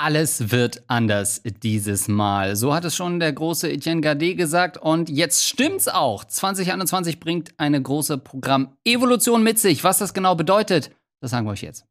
Alles wird anders dieses Mal. So hat es schon der große Etienne Gade gesagt und jetzt stimmt's auch. 2021 bringt eine große Programm-Evolution mit sich. Was das genau bedeutet, das sagen wir euch jetzt.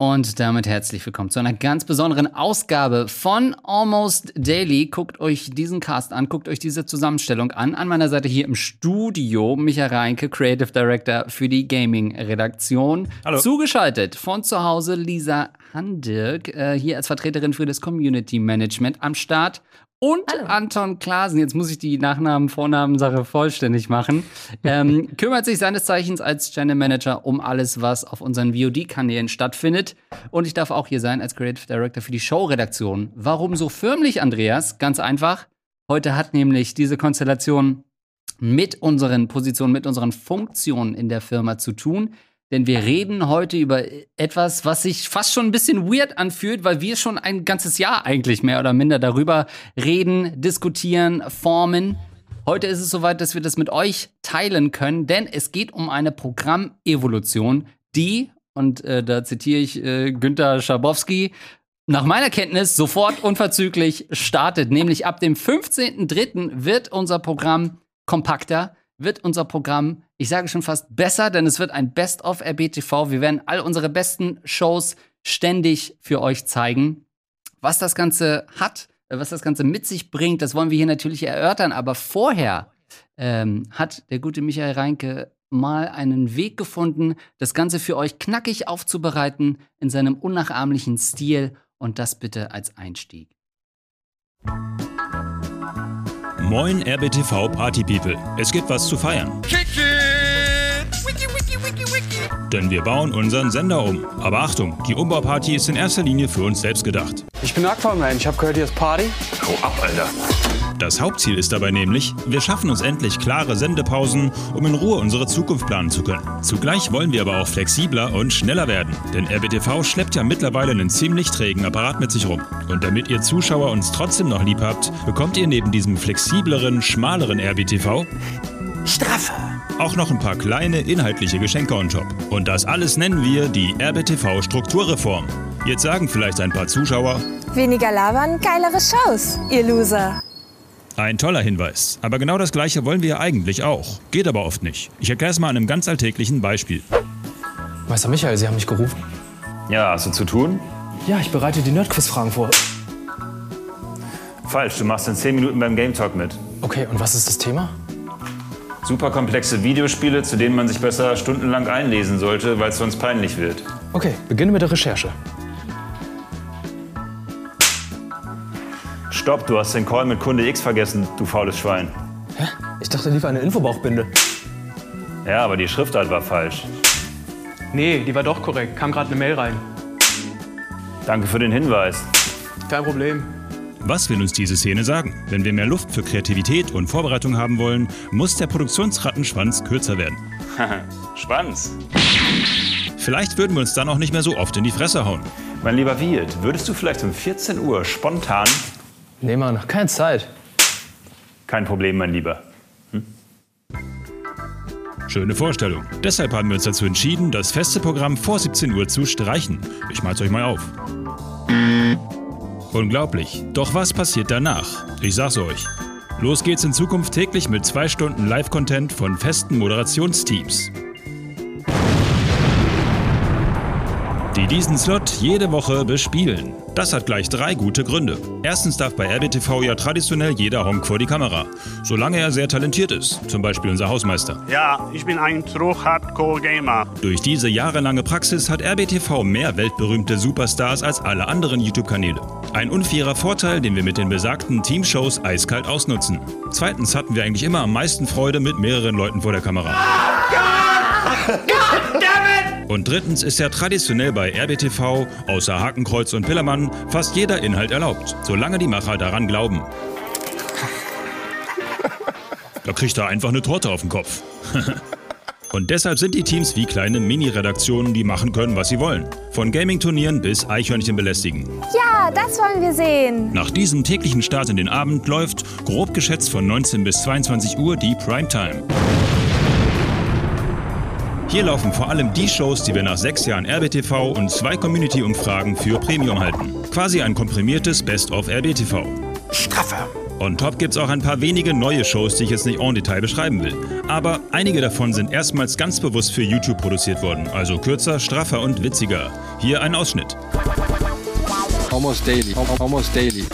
Und damit herzlich willkommen zu einer ganz besonderen Ausgabe von Almost Daily. Guckt euch diesen Cast an, guckt euch diese Zusammenstellung an. An meiner Seite hier im Studio Micha Reinke, Creative Director für die Gaming-Redaktion. Hallo. Zugeschaltet von zu Hause Lisa Handirk, äh, hier als Vertreterin für das Community Management am Start. Und Anton Klasen, jetzt muss ich die Nachnamen, Vornamen-Sache vollständig machen, ähm, kümmert sich seines Zeichens als Channel Manager um alles, was auf unseren VOD-Kanälen stattfindet. Und ich darf auch hier sein als Creative Director für die Show-Redaktion. Warum so förmlich, Andreas? Ganz einfach. Heute hat nämlich diese Konstellation mit unseren Positionen, mit unseren Funktionen in der Firma zu tun. Denn wir reden heute über etwas, was sich fast schon ein bisschen weird anfühlt, weil wir schon ein ganzes Jahr eigentlich mehr oder minder darüber reden, diskutieren, formen. Heute ist es soweit, dass wir das mit euch teilen können, denn es geht um eine Programmevolution, die, und äh, da zitiere ich äh, Günter Schabowski, nach meiner Kenntnis sofort unverzüglich startet. Nämlich ab dem 15.03. wird unser Programm kompakter, wird unser Programm, ich sage schon fast besser, denn es wird ein Best-of RBTV. Wir werden all unsere besten Shows ständig für euch zeigen. Was das Ganze hat, äh, was das Ganze mit sich bringt, das wollen wir hier natürlich erörtern. Aber vorher ähm, hat der gute Michael Reinke mal einen Weg gefunden, das Ganze für euch knackig aufzubereiten in seinem unnachahmlichen Stil. Und das bitte als Einstieg. Moin RBTV Party People. Es gibt was zu feiern. Denn wir bauen unseren Sender um. Aber Achtung, die Umbauparty ist in erster Linie für uns selbst gedacht. Ich bin Aquaman, ich hab gehört, hier ist Party. Hau ab, Alter. Das Hauptziel ist dabei nämlich, wir schaffen uns endlich klare Sendepausen, um in Ruhe unsere Zukunft planen zu können. Zugleich wollen wir aber auch flexibler und schneller werden, denn RBTV schleppt ja mittlerweile einen ziemlich trägen Apparat mit sich rum. Und damit ihr Zuschauer uns trotzdem noch lieb habt, bekommt ihr neben diesem flexibleren, schmaleren RBTV Straffe. auch noch ein paar kleine inhaltliche Geschenke on top. Und das alles nennen wir die RBTV Strukturreform. Jetzt sagen vielleicht ein paar Zuschauer, Weniger labern, geilere Shows, ihr Loser. Ein toller Hinweis. Aber genau das gleiche wollen wir ja eigentlich auch. Geht aber oft nicht. Ich erkläre es mal an einem ganz alltäglichen Beispiel. Meister Michael, Sie haben mich gerufen. Ja, hast du zu tun? Ja, ich bereite die Nerdquiz-Fragen vor. Falsch, du machst in 10 Minuten beim Game Talk mit. Okay, und was ist das Thema? Super komplexe Videospiele, zu denen man sich besser stundenlang einlesen sollte, weil es sonst peinlich wird. Okay, beginne mit der Recherche. Stopp, du hast den Call mit Kunde X vergessen, du faules Schwein. Hä? Ich dachte, lief eine Infobauchbinde. Ja, aber die Schriftart war falsch. Nee, die war doch korrekt. Kam gerade eine Mail rein. Danke für den Hinweis. Kein Problem. Was will uns diese Szene sagen? Wenn wir mehr Luft für Kreativität und Vorbereitung haben wollen, muss der Produktionsrattenschwanz kürzer werden. Schwanz. Vielleicht würden wir uns dann auch nicht mehr so oft in die Fresse hauen. Mein lieber Wirt, würdest du vielleicht um 14 Uhr spontan... Nee, Mann, keine Zeit. Kein Problem, mein Lieber. Schöne Vorstellung. Deshalb haben wir uns dazu entschieden, das feste Programm vor 17 Uhr zu streichen. Ich mal's euch mal auf. Unglaublich. Doch was passiert danach? Ich sag's euch. Los geht's in Zukunft täglich mit zwei Stunden Live-Content von festen Moderationsteams. Diesen Slot jede Woche bespielen. Das hat gleich drei gute Gründe. Erstens darf bei RBTV ja traditionell jeder Honk vor die Kamera. Solange er sehr talentiert ist. Zum Beispiel unser Hausmeister. Ja, ich bin ein True Hardcore Gamer. Durch diese jahrelange Praxis hat RBTV mehr weltberühmte Superstars als alle anderen YouTube-Kanäle. Ein unfairer Vorteil, den wir mit den besagten Teamshows eiskalt ausnutzen. Zweitens hatten wir eigentlich immer am meisten Freude mit mehreren Leuten vor der Kamera. Und drittens ist ja traditionell bei RBTV, außer Hakenkreuz und Pillermann, fast jeder Inhalt erlaubt, solange die Macher daran glauben. Da kriegt er einfach eine Torte auf den Kopf. Und deshalb sind die Teams wie kleine Mini-Redaktionen, die machen können, was sie wollen. Von Gaming-Turnieren bis Eichhörnchen belästigen. Ja, das wollen wir sehen. Nach diesem täglichen Start in den Abend läuft, grob geschätzt von 19 bis 22 Uhr, die Primetime. Hier laufen vor allem die Shows, die wir nach sechs Jahren RBTV und zwei Community-Umfragen für Premium halten. Quasi ein komprimiertes Best-of RBTV. Straffe. On top gibt's auch ein paar wenige neue Shows, die ich jetzt nicht en Detail beschreiben will. Aber einige davon sind erstmals ganz bewusst für YouTube produziert worden, also kürzer, straffer und witziger. Hier ein Ausschnitt. Almost daily. Almost daily.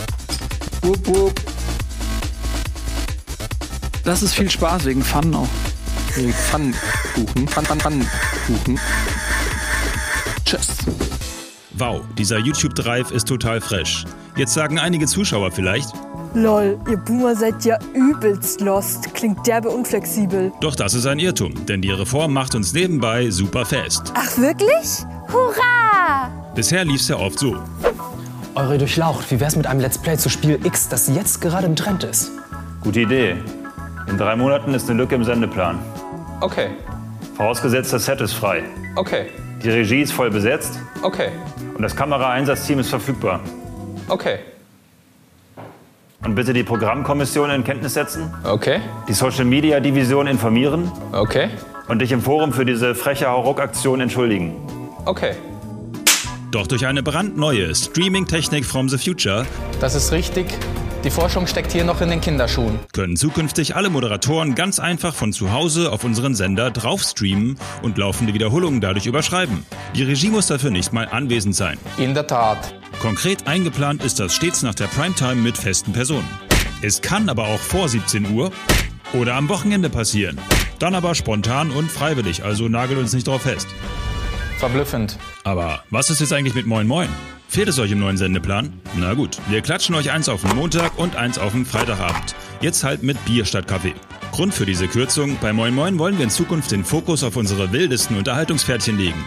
Wupp, wupp. Das ist viel Spaß wegen Fun auch. Wegen Pfannkuchen. Pfann, Pfann, Pfannkuchen. Tschüss. Wow, dieser YouTube-Drive ist total fresh. Jetzt sagen einige Zuschauer vielleicht, Lol, ihr Boomer seid ja übelst lost. Klingt derbe unflexibel. doch das ist ein Irrtum, denn die Reform macht uns nebenbei super fest. Ach wirklich? Hurra! Bisher lief's ja oft so. Eure Durchlaucht, wie wär's mit einem Let's Play zu Spiel X, das jetzt gerade im Trend ist? Gute Idee. In drei Monaten ist eine Lücke im Sendeplan. Okay, Vorausgesetzt, das Set ist frei. okay, Die Regie ist voll besetzt okay, und das Kameraeinsatzteam ist verfügbar. okay, Und bitte die Programmkommission in Kenntnis setzen, okay, die Social Media Division informieren okay, und dich im Forum für diese freche Hauruck-Aktion entschuldigen. okay. Doch durch eine brandneue Streaming-Technik from the Future Das ist richtig. Die Forschung steckt hier noch in den Kinderschuhen. können zukünftig alle Moderatoren ganz einfach von zu Hause auf unseren Sender drauf streamen und laufende Wiederholungen dadurch überschreiben. Die Regie muss dafür nicht mal anwesend sein. In der Tat. Konkret eingeplant ist das stets nach der Primetime mit festen Personen. Es kann aber auch vor 17 Uhr oder am Wochenende passieren. Dann aber spontan und freiwillig, also nagelt uns nicht drauf fest. Verblüffend. Aber was ist jetzt eigentlich mit Moin Moin? Fehlt es euch im neuen Sendeplan? Na gut, wir klatschen euch eins auf den Montag und eins auf den Freitagabend. Jetzt halt mit Bier statt Kaffee. Grund für diese Kürzung, bei Moin Moin wollen wir in Zukunft den Fokus auf unsere wildesten Unterhaltungspferdchen legen.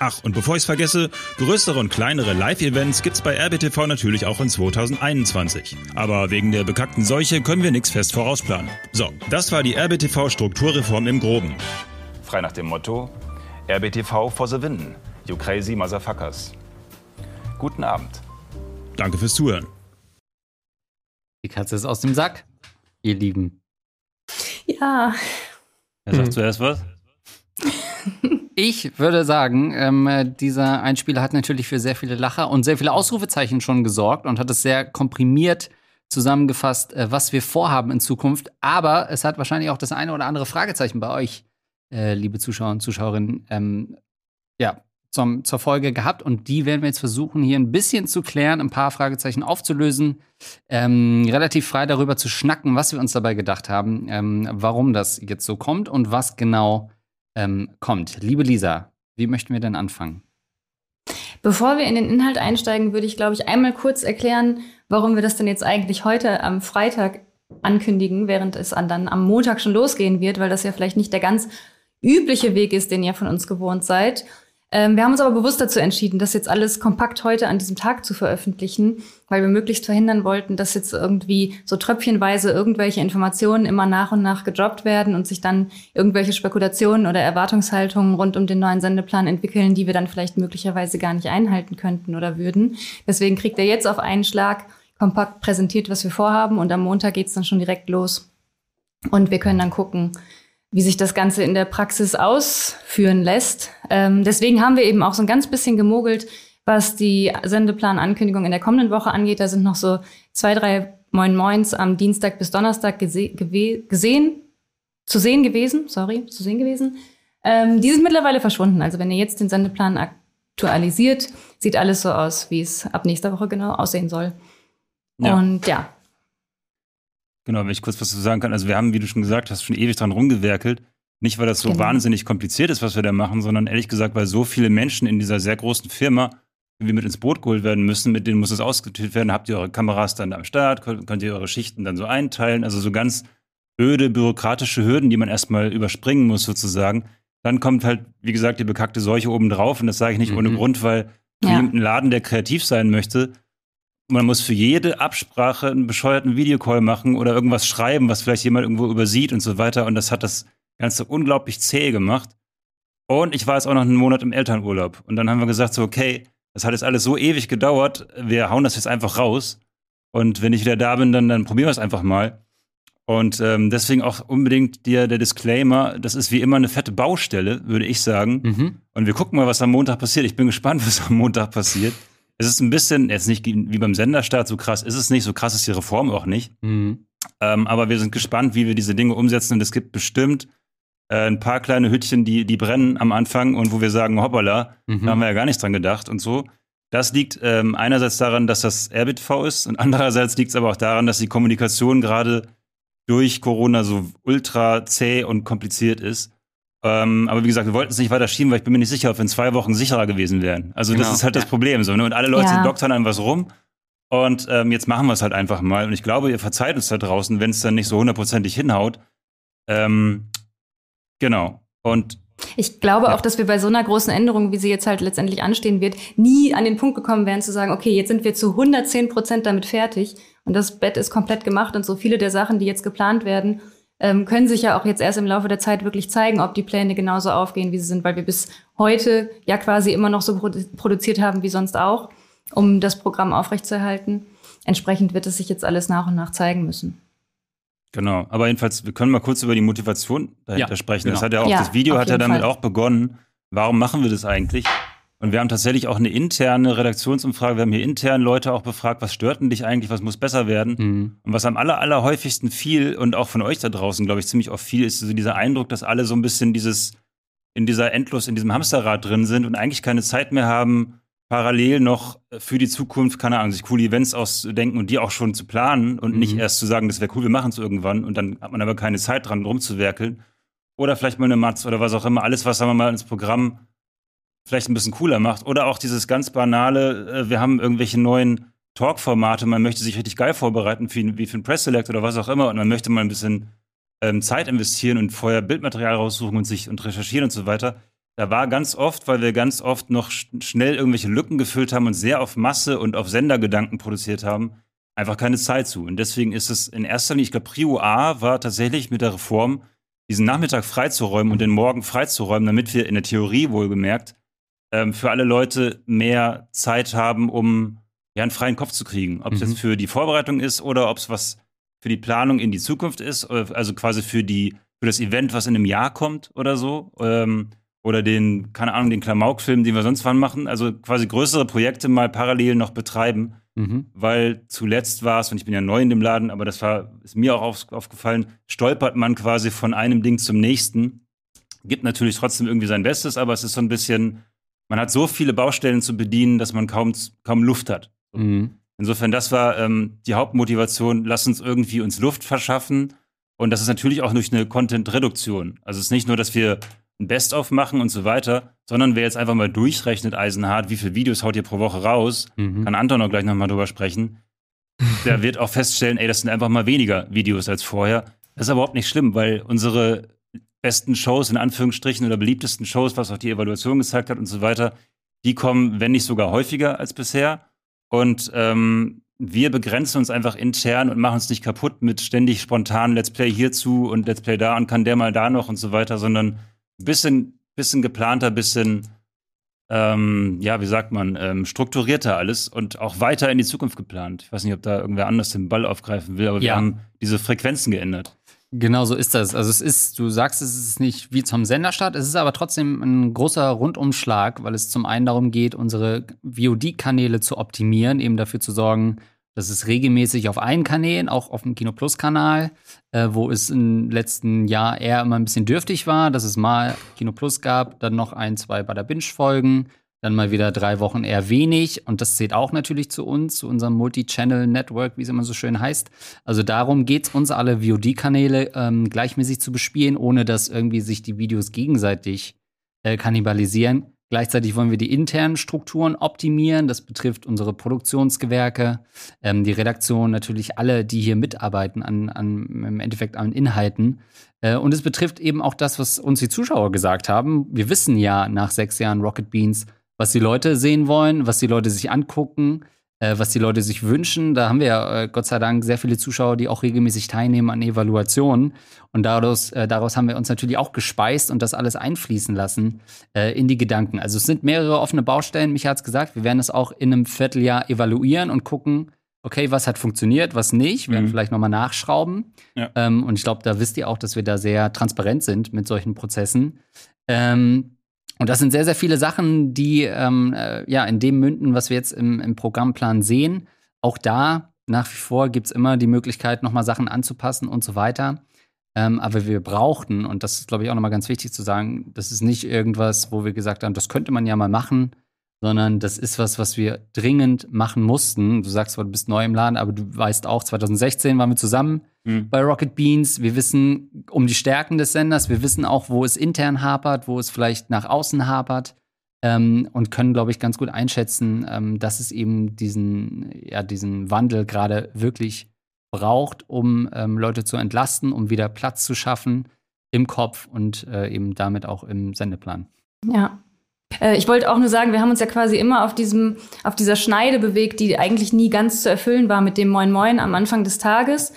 Ach, und bevor ich's vergesse, größere und kleinere Live-Events gibt's bei RBTV natürlich auch in 2021. Aber wegen der bekackten Seuche können wir nichts fest vorausplanen. So, das war die RBTV-Strukturreform im Groben. Frei nach dem Motto: RBTV for the win. You crazy motherfuckers. Guten Abend. Danke fürs Zuhören. Die Katze ist aus dem Sack, ihr Lieben. Ja. Wer sagt zuerst was? Ich würde sagen, ähm, äh, dieser Einspieler hat natürlich für sehr viele Lacher und sehr viele Ausrufezeichen schon gesorgt und hat es sehr komprimiert zusammengefasst, äh, was wir vorhaben in Zukunft. Aber es hat wahrscheinlich auch das eine oder andere Fragezeichen bei euch, äh, liebe Zuschauer und Zuschauerinnen, ähm, ja, zum, zur Folge gehabt. Und die werden wir jetzt versuchen, hier ein bisschen zu klären, ein paar Fragezeichen aufzulösen, ähm, relativ frei darüber zu schnacken, was wir uns dabei gedacht haben, ähm, warum das jetzt so kommt und was genau ähm, kommt. Liebe Lisa, wie möchten wir denn anfangen? Bevor wir in den Inhalt einsteigen, würde ich, glaube ich, einmal kurz erklären, warum wir das denn jetzt eigentlich heute am Freitag ankündigen, während es an, dann am Montag schon losgehen wird, weil das ja vielleicht nicht der ganz übliche Weg ist, den ihr von uns gewohnt seid. Ähm, wir haben uns aber bewusst dazu entschieden, das jetzt alles kompakt heute an diesem Tag zu veröffentlichen, weil wir möglichst verhindern wollten, dass jetzt irgendwie so tröpfchenweise irgendwelche Informationen immer nach und nach gedroppt werden und sich dann irgendwelche Spekulationen oder Erwartungshaltungen rund um den neuen Sendeplan entwickeln, die wir dann vielleicht möglicherweise gar nicht einhalten könnten oder würden. Deswegen kriegt er jetzt auf einen Schlag kompakt präsentiert, was wir vorhaben und am Montag geht's dann schon direkt los. Und wir können dann gucken, wie sich das Ganze in der Praxis ausführen lässt. Ähm, deswegen haben wir eben auch so ein ganz bisschen gemogelt, was die Sendeplan-Ankündigung in der kommenden Woche angeht. Da sind noch so zwei, drei Moin Moins am Dienstag bis Donnerstag gese gesehen, zu sehen gewesen, sorry, zu sehen gewesen. Ähm, die sind mittlerweile verschwunden. Also wenn ihr jetzt den Sendeplan aktualisiert, sieht alles so aus, wie es ab nächster Woche genau aussehen soll. Ja. Und ja, Genau, wenn ich kurz was zu sagen kann. Also wir haben, wie du schon gesagt hast, schon ewig dran rumgewerkelt. Nicht, weil das so Genau. wahnsinnig kompliziert ist, was wir da machen, sondern ehrlich gesagt, weil so viele Menschen in dieser sehr großen Firma irgendwie mit ins Boot geholt werden müssen, mit denen muss es ausgeteilt werden. Habt ihr eure Kameras dann am Start, könnt, ihr eure Schichten dann so einteilen. Also so ganz öde bürokratische Hürden, die man erstmal überspringen muss sozusagen. Dann kommt halt, wie gesagt, die bekackte Seuche oben drauf. Und das sage ich nicht ohne Mhm. Grund, weil Ja. einen Laden, der kreativ sein möchte, man muss für jede Absprache einen bescheuerten Videocall machen oder irgendwas schreiben, was vielleicht jemand irgendwo übersieht und so weiter. Und das hat das Ganze unglaublich zäh gemacht. Und ich war jetzt auch noch einen Monat im Elternurlaub. Und dann haben wir gesagt, so, okay, das hat jetzt alles so ewig gedauert, wir hauen das jetzt einfach raus. Und wenn ich wieder da bin, dann, dann probieren wir es einfach mal. Und ähm, deswegen auch unbedingt der, der Disclaimer, das ist wie immer eine fette Baustelle, würde ich sagen. Mhm. Und wir gucken mal, was am Montag passiert. Ich bin gespannt, was am Montag passiert. Es ist ein bisschen, jetzt nicht wie beim Senderstart, so krass ist es nicht, so krass ist die Reform auch nicht. Mhm. Ähm, aber wir sind gespannt, wie wir diese Dinge umsetzen. Und es gibt bestimmt äh, ein paar kleine Hütchen, die, die brennen am Anfang und wo wir sagen, hoppala, Mhm. da haben wir ja gar nichts dran gedacht und so. Das liegt ähm, einerseits daran, dass das RBTV ist und andererseits liegt es aber auch daran, dass die Kommunikation gerade durch Corona so ultra zäh und kompliziert ist. Ähm, aber wie gesagt, wir wollten es nicht weiter schieben, weil ich bin mir nicht sicher, ob wir in zwei Wochen sicherer gewesen wären. Also Genau. das ist halt das Problem. So, ne? Und alle Leute Ja. doktern an was rum. Und ähm, jetzt machen wir es halt einfach mal. Und ich glaube, ihr verzeiht uns da draußen, wenn es dann nicht so hundertprozentig hinhaut. Ähm, genau. Und Ich glaube Ja. auch, dass wir bei so einer großen Änderung, wie sie jetzt halt letztendlich anstehen wird, nie an den Punkt gekommen wären zu sagen, okay, jetzt sind wir zu 110 Prozent damit fertig und das Bett ist komplett gemacht und so viele der Sachen, die jetzt geplant werden, ähm, können sich ja auch jetzt erst im Laufe der Zeit wirklich zeigen, ob die Pläne genauso aufgehen, wie sie sind, weil wir bis heute ja quasi immer noch so produ produziert haben wie sonst auch, um das Programm aufrechtzuerhalten. Entsprechend wird es sich jetzt alles nach und nach zeigen müssen. Genau, aber jedenfalls, wir können mal kurz über die Motivation dahinter Ja, sprechen. genau. Das hat ja auch, Ja, das Video hat ja damit Fall. auch begonnen. Warum machen wir das eigentlich? Und wir haben tatsächlich auch eine interne Redaktionsumfrage. Wir haben hier intern Leute auch befragt, was stört denn dich eigentlich, was muss besser werden? Mhm. Und was am aller, aller häufigsten viel und auch von euch da draußen, glaube ich, ziemlich oft viel, ist so dieser Eindruck, dass alle so ein bisschen dieses, in dieser Endlos, in diesem Hamsterrad drin sind und eigentlich keine Zeit mehr haben, parallel noch für die Zukunft, keine Ahnung, sich coole Events auszudenken und die auch schon zu planen und nicht Mhm. erst zu sagen, das wäre cool, wir machen es irgendwann und dann hat man aber keine Zeit dran, rumzuwerkeln. Oder vielleicht mal eine Matz oder was auch immer, alles, was sagen wir mal ins Programm vielleicht ein bisschen cooler macht. Oder auch dieses ganz banale, äh, wir haben irgendwelche neuen Talk-Formate, man möchte sich richtig geil vorbereiten, wie für ein Press-Select oder was auch immer, und man möchte mal ein bisschen ähm, Zeit investieren und vorher Bildmaterial raussuchen und sich und recherchieren und so weiter. Da war ganz oft, weil wir ganz oft noch sch schnell irgendwelche Lücken gefüllt haben und sehr auf Masse und auf Sendergedanken produziert haben, einfach keine Zeit zu. Und deswegen ist es in erster Linie, ich glaube, Prio A war tatsächlich mit der Reform, diesen Nachmittag freizuräumen und den Morgen freizuräumen, damit wir in der Theorie wohlgemerkt ähm, für alle Leute mehr Zeit haben, um ja einen freien Kopf zu kriegen. Ob es Mhm. jetzt für die Vorbereitung ist oder ob es was für die Planung in die Zukunft ist, äh, also quasi für die für das Event, was in einem Jahr kommt oder so. Ähm, oder den, keine Ahnung, den Klamauk-Film, den wir sonst wann machen. Also quasi größere Projekte mal parallel noch betreiben Mhm. weil zuletzt war es, und ich bin ja neu in dem Laden, aber das war, ist mir auch auf, aufgefallen, stolpert man quasi von einem Ding zum nächsten. Gibt natürlich trotzdem irgendwie sein Bestes, aber es ist so ein bisschen, man hat so viele Baustellen zu bedienen, dass man kaum, kaum Luft hat. Mhm. Insofern, das war ähm, die Hauptmotivation, lass uns irgendwie uns Luft verschaffen. Und das ist natürlich auch durch eine Content-Reduktion. Also es ist nicht nur, dass wir ein Best-of machen und so weiter, sondern wer jetzt einfach mal durchrechnet, Eisenhart, wie viele Videos haut ihr pro Woche raus, Mhm. kann Anton auch gleich nochmal drüber sprechen, der wird auch feststellen, ey, das sind einfach mal weniger Videos als vorher. Das ist aber überhaupt nicht schlimm, weil unsere besten Shows, in Anführungsstrichen, oder beliebtesten Shows, was auch die Evaluation gezeigt hat und so weiter, die kommen, wenn nicht sogar häufiger als bisher. Und ähm, wir begrenzen uns einfach intern und machen uns nicht kaputt mit ständig spontan Let's Play hierzu und Let's Play da und kann der mal da noch und so weiter, sondern ein bisschen, bisschen geplanter, bisschen, ähm, ja, wie sagt man, ähm, strukturierter alles und auch weiter in die Zukunft geplant. Ich weiß nicht, ob da irgendwer anders den Ball aufgreifen will, aber wir Ja. haben diese Frequenzen geändert. Genau so ist das. Also es ist, du sagst, es ist nicht wie zum Senderstart, es ist aber trotzdem ein großer Rundumschlag, weil es zum einen darum geht, unsere VOD-Kanäle zu optimieren, eben dafür zu sorgen, dass es regelmäßig auf allen Kanälen, auch auf dem Kino Plus Kanal, äh, wo es im letzten Jahr eher immer ein bisschen dürftig war, dass es mal Kino Plus gab, dann noch ein, zwei bei der Binge-Folgen, dann mal wieder drei Wochen eher wenig. Und das zählt auch natürlich zu uns, zu unserem Multi-Channel-Network, wie es immer so schön heißt. Also darum geht es uns, alle VOD-Kanäle ähm, gleichmäßig zu bespielen, ohne dass irgendwie sich die Videos gegenseitig äh, kannibalisieren. Gleichzeitig wollen wir die internen Strukturen optimieren. Das betrifft unsere Produktionsgewerke, ähm, die Redaktion, natürlich alle, die hier mitarbeiten an, an im Endeffekt an Inhalten. Äh, und es betrifft eben auch das, was uns die Zuschauer gesagt haben. Wir wissen ja nach sechs Jahren Rocket Beans, was die Leute sehen wollen, was die Leute sich angucken. äh, was die Leute sich wünschen. Da haben wir ja äh, Gott sei Dank sehr viele Zuschauer, die auch regelmäßig teilnehmen an Evaluationen. Und daraus, äh, daraus haben wir uns natürlich auch gespeist und das alles einfließen lassen äh, in die Gedanken. Also es sind mehrere offene Baustellen. Micha hat es gesagt, wir werden es auch in einem Vierteljahr evaluieren und gucken, okay, was hat funktioniert, was nicht. Wir werden Mhm. vielleicht nochmal nachschrauben. Ja. Ähm, und ich glaube, da wisst ihr auch, dass wir da sehr transparent sind mit solchen Prozessen. Ähm, und das sind sehr, sehr viele Sachen, die ähm, äh, ja in dem münden, was wir jetzt im, im Programmplan sehen. Auch da nach wie vor gibt es immer die Möglichkeit, nochmal Sachen anzupassen und so weiter. Ähm, aber wir brauchten, und das ist, glaube ich, auch nochmal ganz wichtig zu sagen, das ist nicht irgendwas, wo wir gesagt haben, das könnte man ja mal machen, sondern das ist was, was wir dringend machen mussten. Du sagst zwar, du bist neu im Laden, aber du weißt auch, 2016 waren wir zusammen Mhm. bei Rocket Beans. Wir wissen um die Stärken des Senders. Wir wissen auch, wo es intern hapert, wo es vielleicht nach außen hapert. Ähm, und können, glaube ich, ganz gut einschätzen, ähm, dass es eben diesen, ja, diesen Wandel gerade wirklich braucht, um ähm, Leute zu entlasten, um wieder Platz zu schaffen im Kopf und äh, eben damit auch im Sendeplan. Ja. Äh, Ich wollte auch nur sagen, wir haben uns ja quasi immer auf diesem, auf dieser Schneide bewegt, die eigentlich nie ganz zu erfüllen war mit dem Moin Moin am Anfang des Tages.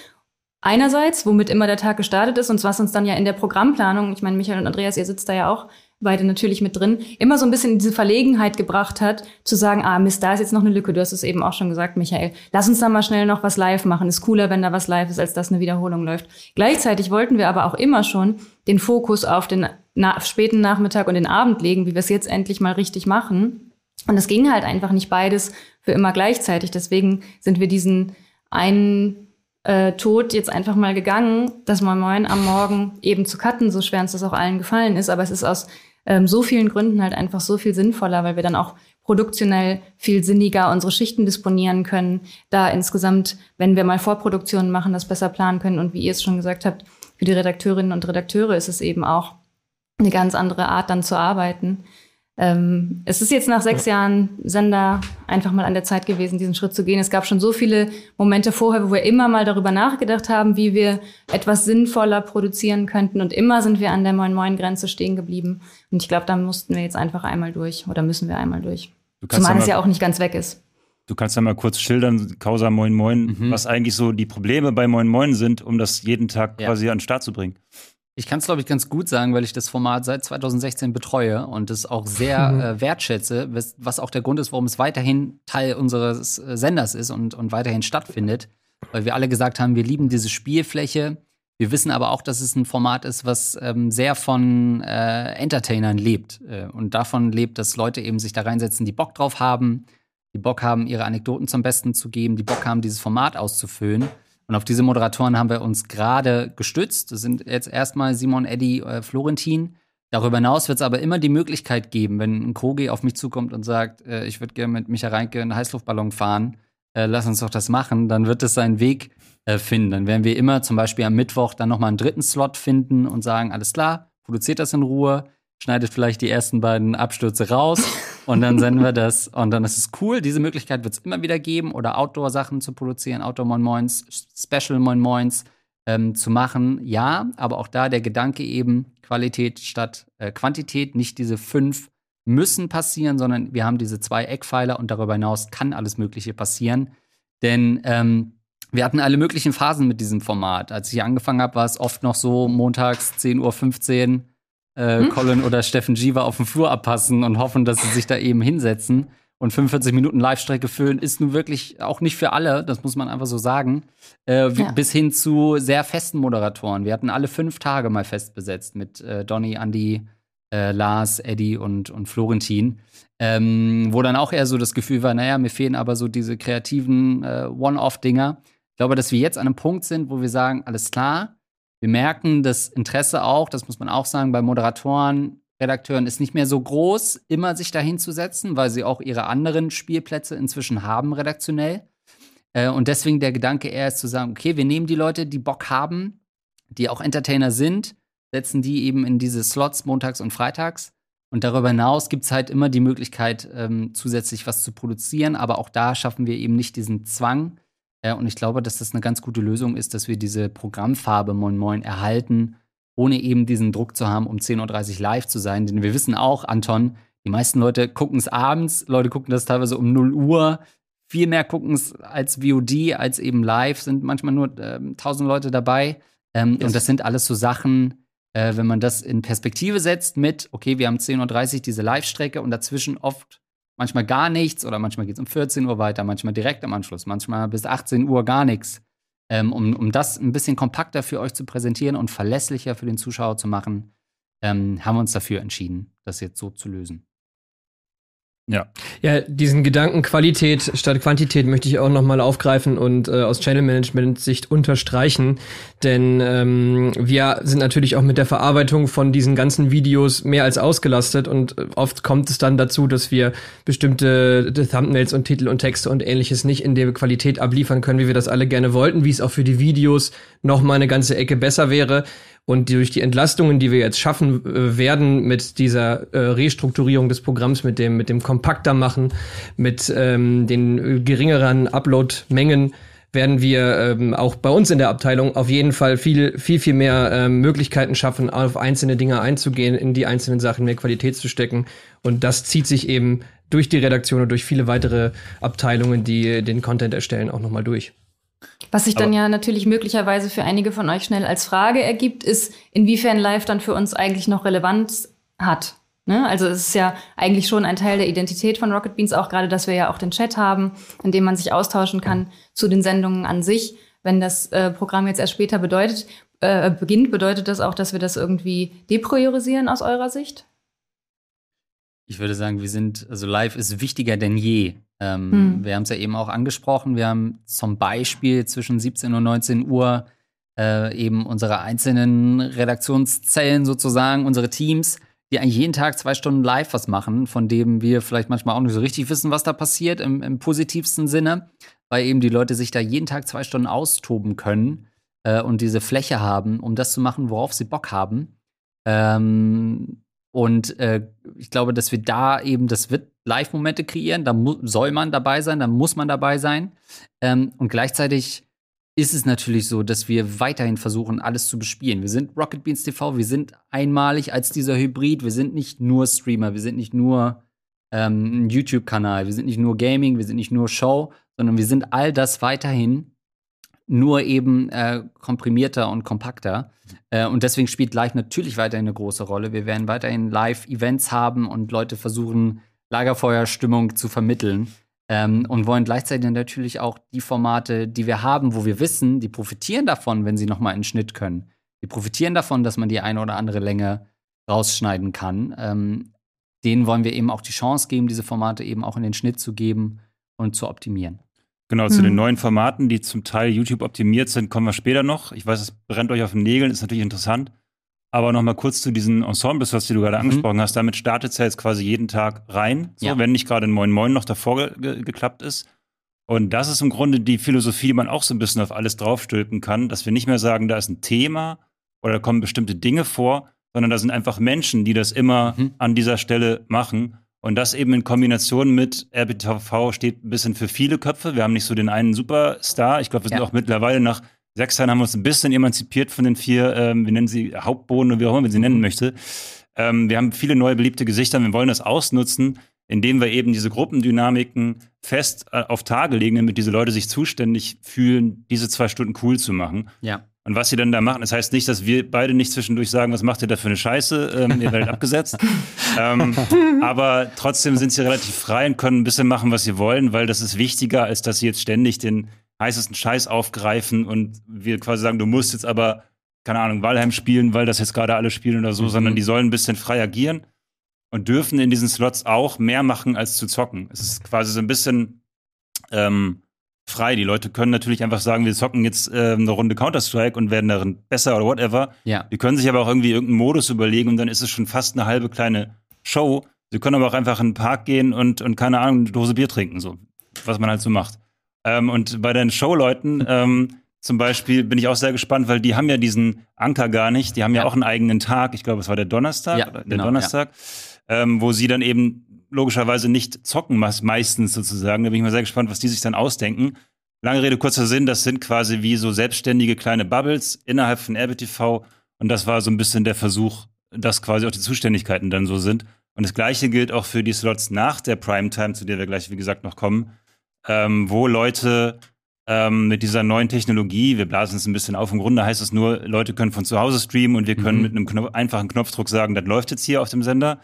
Einerseits, womit immer der Tag gestartet ist und was uns dann ja in der Programmplanung, ich meine, Michael und Andreas, ihr sitzt da ja auch beide natürlich mit drin, immer so ein bisschen in diese Verlegenheit gebracht hat, zu sagen, ah Mist, da ist jetzt noch eine Lücke. Du hast es eben auch schon gesagt, Michael. Lass uns da mal schnell noch was live machen. Ist cooler, wenn da was live ist, als dass eine Wiederholung läuft. Gleichzeitig wollten wir aber auch immer schon den Fokus auf den na späten Nachmittag und den Abend legen, wie wir es jetzt endlich mal richtig machen. Und es ging halt einfach nicht beides für immer gleichzeitig. Deswegen sind wir diesen einen äh, Tod jetzt einfach mal gegangen, das Moin Moin am Morgen eben zu cutten, so schwer uns das auch allen gefallen ist. Aber es ist aus ähm, so vielen Gründen halt einfach so viel sinnvoller, weil wir dann auch produktionell viel sinniger unsere Schichten disponieren können, da insgesamt, wenn wir mal Vorproduktionen machen, das besser planen können. Und wie ihr es schon gesagt habt, für die Redakteurinnen und Redakteure ist es eben auch eine ganz andere Art, dann zu arbeiten. Ähm, es ist jetzt nach sechs Jahren Sender einfach mal an der Zeit gewesen, diesen Schritt zu gehen. Es gab schon so viele Momente vorher, wo wir immer mal darüber nachgedacht haben, wie wir etwas sinnvoller produzieren könnten. Und immer sind wir an der Moin-Moin-Grenze stehen geblieben. Und ich glaube, da mussten wir jetzt einfach einmal durch oder müssen wir einmal durch. Du kannst Zumal ja es mal- ja auch nicht ganz weg ist. Du kannst ja mal kurz schildern, Causa Moin Moin, was eigentlich so die Probleme bei Moin Moin sind, um das jeden Tag Ja. quasi an den Start zu bringen. Ich kann es, glaube ich, ganz gut sagen, weil ich das Format seit 2016 betreue und es auch sehr Mhm. äh, wertschätze, was, auch der Grund ist, warum es weiterhin Teil unseres äh, Senders ist und, und weiterhin stattfindet. Weil wir alle gesagt haben, wir lieben diese Spielfläche. Wir wissen aber auch, dass es ein Format ist, was ähm, sehr von äh, Entertainern lebt äh, und davon lebt, dass Leute eben sich da reinsetzen, die Bock drauf haben, die Bock haben, ihre Anekdoten zum Besten zu geben, die Bock haben, dieses Format auszufüllen. Und auf diese Moderatoren haben wir uns gerade gestützt. Das sind jetzt erstmal Simon, Eddie, äh, Florentin. Darüber hinaus wird es aber immer die Möglichkeit geben, wenn ein Krogi auf mich zukommt und sagt, äh, ich würde gerne mit Micha Reinke einen Heißluftballon fahren, äh, lass uns doch das machen, dann wird es seinen Weg äh, finden. Dann werden wir immer zum Beispiel am Mittwoch dann nochmal einen dritten Slot finden und sagen, alles klar, produziert das in Ruhe, schneidet vielleicht die ersten beiden Abstürze raus und dann senden wir das und dann ist es cool. Diese Möglichkeit wird es immer wieder geben oder Outdoor-Sachen zu produzieren, Outdoor-Moin-Moins, Special-Moin-Moins ähm, zu machen. Ja, aber auch da der Gedanke eben Qualität statt äh, Quantität, nicht diese fünf müssen passieren, sondern wir haben diese zwei Eckpfeiler und darüber hinaus kann alles Mögliche passieren. Denn ähm, wir hatten alle möglichen Phasen mit diesem Format. Als ich hier angefangen habe, war es oft noch so montags 10.15 Uhr äh, Hm? Colin oder Steffen G war auf dem Flur abpassen und hoffen, dass sie sich da eben hinsetzen. Und 45 Minuten Live-Strecke füllen ist nun wirklich auch nicht für alle, das muss man einfach so sagen. Äh, Ja. Bis hin zu sehr festen Moderatoren. Wir hatten alle fünf Tage mal fest besetzt mit äh, Donny, Andy, äh, Lars, Eddie und, und Florentin. Ähm, wo dann auch eher so das Gefühl war, naja, mir fehlen aber so diese kreativen äh, One-Off-Dinger. Ich glaube, dass wir jetzt an einem Punkt sind, wo wir sagen, alles klar, wir merken das Interesse auch, das muss man auch sagen, bei Moderatoren, Redakteuren ist nicht mehr so groß, immer sich dahin zu setzen, weil sie auch ihre anderen Spielplätze inzwischen haben, redaktionell. Äh, und deswegen der Gedanke eher ist zu sagen, okay, wir nehmen die Leute, die Bock haben, die auch Entertainer sind, setzen die eben in diese Slots montags und freitags. Und darüber hinaus gibt es halt immer die Möglichkeit, ähm, zusätzlich was zu produzieren. Aber auch da schaffen wir eben nicht diesen Zwang. Äh, und ich glaube, dass das eine ganz gute Lösung ist, dass wir diese Programmfarbe Moin Moin erhalten, ohne eben diesen Druck zu haben, um 10.30 Uhr live zu sein. Denn wir wissen auch, Anton, die meisten Leute gucken es abends, Leute gucken das teilweise um 0 Uhr. viel mehr gucken als VOD, als eben live, sind manchmal nur äh, 1000 Leute dabei. Ähm, und das sind alles so Sachen, äh, wenn man das in Perspektive setzt mit, okay, wir haben 10.30 Uhr diese Live-Strecke und dazwischen oft manchmal gar nichts oder manchmal geht es um 14 Uhr weiter, manchmal direkt am Anschluss, manchmal bis 18 Uhr gar nichts. Ähm, um, um das ein bisschen kompakter für euch zu präsentieren und verlässlicher für den Zuschauer zu machen, ähm, haben wir uns dafür entschieden, das jetzt so zu lösen. Ja. Ja, diesen Gedanken Qualität statt Quantität möchte ich auch nochmal aufgreifen und äh, aus Channel Management Sicht unterstreichen, denn ähm, wir sind natürlich auch mit der Verarbeitung von diesen ganzen Videos mehr als ausgelastet und äh, oft kommt es dann dazu, dass wir bestimmte Thumbnails und Titel und Texte und ähnliches nicht in der Qualität abliefern können, wie wir das alle gerne wollten, wie es auch für die Videos nochmal eine ganze Ecke besser wäre. Und durch die Entlastungen, die wir jetzt schaffen äh, werden mit dieser äh, Restrukturierung des Programms, mit dem, mit dem kompakter machen, mit ähm, den äh, geringeren Upload-Mengen, werden wir ähm, auch bei uns in der Abteilung auf jeden Fall viel, viel, viel mehr ähm, Möglichkeiten schaffen, auf einzelne Dinge einzugehen, in die einzelnen Sachen mehr Qualität zu stecken. Und das zieht sich eben durch die Redaktion und durch viele weitere Abteilungen, die den Content erstellen, auch nochmal durch. Was sich dann ja natürlich möglicherweise für einige von euch schnell als Frage ergibt, ist, inwiefern Live dann für uns eigentlich noch Relevanz hat. Ne? Also es ist ja eigentlich schon ein Teil der Identität von Rocket Beans, auch gerade, dass wir ja auch den Chat haben, in dem man sich austauschen kann zu den Sendungen an sich. Wenn das äh, Programm jetzt erst später bedeutet, äh, beginnt, bedeutet das auch, dass wir das irgendwie depriorisieren aus eurer Sicht? Ich würde sagen, wir sind, also live ist wichtiger denn je. Ähm, hm. Wir haben es ja eben auch angesprochen. Wir haben zum Beispiel zwischen 17 und 19 Uhr äh, eben unsere einzelnen Redaktionszellen sozusagen, unsere Teams, die eigentlich jeden Tag zwei Stunden live was machen, von dem wir vielleicht manchmal auch nicht so richtig wissen, was da passiert, im, im positivsten Sinne, weil eben die Leute sich da jeden Tag zwei Stunden austoben können äh, und diese Fläche haben, um das zu machen, worauf sie Bock haben. Ähm, und äh, ich glaube, dass wir da eben, das wird Live-Momente kreieren, da soll man dabei sein, da muss man dabei sein. Ähm, und gleichzeitig ist es natürlich so, dass wir weiterhin versuchen, alles zu bespielen. Wir sind Rocket Beans TV, wir sind einmalig als dieser Hybrid, wir sind nicht nur Streamer, wir sind nicht nur ähm, ein YouTube-Kanal, wir sind nicht nur Gaming, wir sind nicht nur Show, sondern wir sind all das weiterhin nur eben äh, komprimierter und kompakter. Äh, und deswegen spielt Live natürlich weiterhin eine große Rolle. Wir werden weiterhin Live-Events haben und Leute versuchen, Lagerfeuerstimmung zu vermitteln. Ähm, und wollen gleichzeitig natürlich auch die Formate, die wir haben, wo wir wissen, die profitieren davon, wenn sie nochmal in Schnitt können. Die profitieren davon, dass man die eine oder andere Länge rausschneiden kann. Ähm, denen wollen wir eben auch die Chance geben, diese Formate eben auch in den Schnitt zu geben und zu optimieren. Genau, zu den hm. neuen Formaten, die zum Teil YouTube optimiert sind, kommen wir später noch. Ich weiß, es brennt euch auf den Nägeln, ist natürlich interessant. Aber noch mal kurz zu diesen Ensembles, was du gerade mhm. angesprochen hast. Damit startet es ja jetzt quasi jeden Tag rein, so, ja. wenn nicht gerade ein Moin Moin noch davor ge geklappt ist. Und das ist im Grunde die Philosophie, die man auch so ein bisschen auf alles draufstülpen kann, dass wir nicht mehr sagen, da ist ein Thema oder da kommen bestimmte Dinge vor, sondern da sind einfach Menschen, die das immer mhm. an dieser Stelle machen. Und das eben in Kombination mit RBTV steht ein bisschen für viele Köpfe. Wir haben nicht so den einen Superstar. Ich glaube, wir sind ja. auch mittlerweile nach sechs Jahren haben wir uns ein bisschen emanzipiert von den vier, ähm, wir nennen sie Hauptboden oder wie auch immer man sie nennen möchte. Ähm, wir haben viele neue beliebte Gesichter und wir wollen das ausnutzen, indem wir eben diese Gruppendynamiken fest äh, auf Tage legen, damit diese Leute sich zuständig fühlen, diese zwei Stunden cool zu machen. Ja. Und was sie dann da machen, das heißt nicht, dass wir beide nicht zwischendurch sagen, was macht ihr da für eine Scheiße, ähm, ihr werdet abgesetzt. ähm, aber trotzdem sind sie relativ frei und können ein bisschen machen, was sie wollen, weil das ist wichtiger, als dass sie jetzt ständig den heißesten Scheiß aufgreifen und wir quasi sagen, du musst jetzt aber, keine Ahnung, Valheim spielen, weil das jetzt gerade alle spielen oder so, mhm. sondern die sollen ein bisschen frei agieren und dürfen in diesen Slots auch mehr machen als zu zocken. Es ist quasi so ein bisschen ähm, frei. Die Leute können natürlich einfach sagen, wir zocken jetzt äh, eine Runde Counter-Strike und werden darin besser oder whatever. Ja. Die können sich aber auch irgendwie irgendeinen Modus überlegen und dann ist es schon fast eine halbe kleine Show. Sie können aber auch einfach in den Park gehen und, und keine Ahnung, eine Dose Bier trinken, so. Was man halt so macht. Ähm, und bei den Showleuten, ähm, zum Beispiel bin ich auch sehr gespannt, weil die haben ja diesen Anker gar nicht. Die haben ja, ja auch einen eigenen Tag. Ich glaube, es war der Donnerstag. Ja, der genau, Donnerstag, ähm, wo sie dann eben logischerweise nicht zocken meistens sozusagen. Da bin ich mal sehr gespannt, was die sich dann ausdenken. Lange Rede, kurzer Sinn, das sind quasi wie so selbstständige kleine Bubbles innerhalb von RBTV. Und das war so ein bisschen der Versuch, dass quasi auch die Zuständigkeiten dann so sind. Und das Gleiche gilt auch für die Slots nach der Primetime, zu der wir gleich, wie gesagt, noch kommen. ähm, wo Leute ähm, mit dieser neuen Technologie, wir blasen es ein bisschen auf, im Grunde heißt es nur, Leute können von zu Hause streamen und wir können mhm. mit einem Knopf, einfachen Knopfdruck sagen, das läuft jetzt hier auf dem Sender.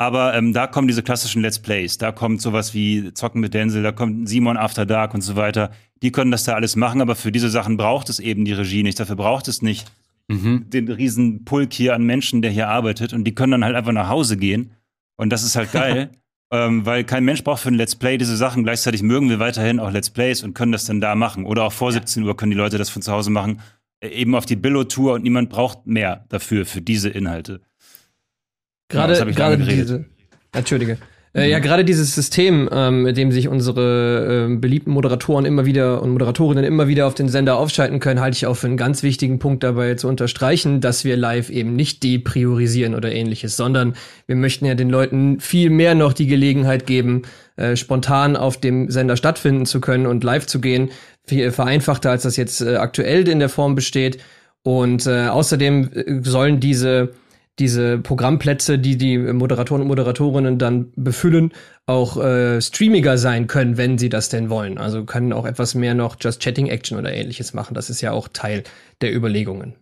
Aber ähm, da kommen diese klassischen Let's Plays, da kommt sowas wie Zocken mit Denzel, da kommt Simon After Dark und so weiter. Die können das da alles machen, aber für diese Sachen braucht es eben die Regie nicht. Dafür braucht es nicht mhm. den riesen Pulk hier an Menschen, der hier arbeitet. Und die können dann halt einfach nach Hause gehen. Und das ist halt geil. ähm, weil kein Mensch braucht für ein Let's Play diese Sachen. Gleichzeitig mögen wir weiterhin auch Let's Plays und können das dann da machen. Oder auch vor 17 Uhr können die Leute das von zu Hause machen. Äh, eben auf die Billo-Tour und niemand braucht mehr dafür, für diese Inhalte. Gerade, ja, gerade diese. Entschuldige. Äh, ja, gerade dieses System, ähm, mit dem sich unsere äh, beliebten Moderatoren immer wieder und Moderatorinnen immer wieder auf den Sender aufschalten können, halte ich auch für einen ganz wichtigen Punkt dabei zu unterstreichen, dass wir live eben nicht depriorisieren oder ähnliches, sondern wir möchten ja den Leuten viel mehr noch die Gelegenheit geben, äh, spontan auf dem Sender stattfinden zu können und live zu gehen, viel vereinfachter als das jetzt äh, aktuell in der Form besteht. Und äh, außerdem äh, sollen diese diese Programmplätze, die die Moderatoren und Moderatorinnen dann befüllen, auch äh, streamiger sein können, wenn sie das denn wollen. Also können auch etwas mehr noch Just Chatting Action oder ähnliches machen. Das ist ja auch Teil der Überlegungen.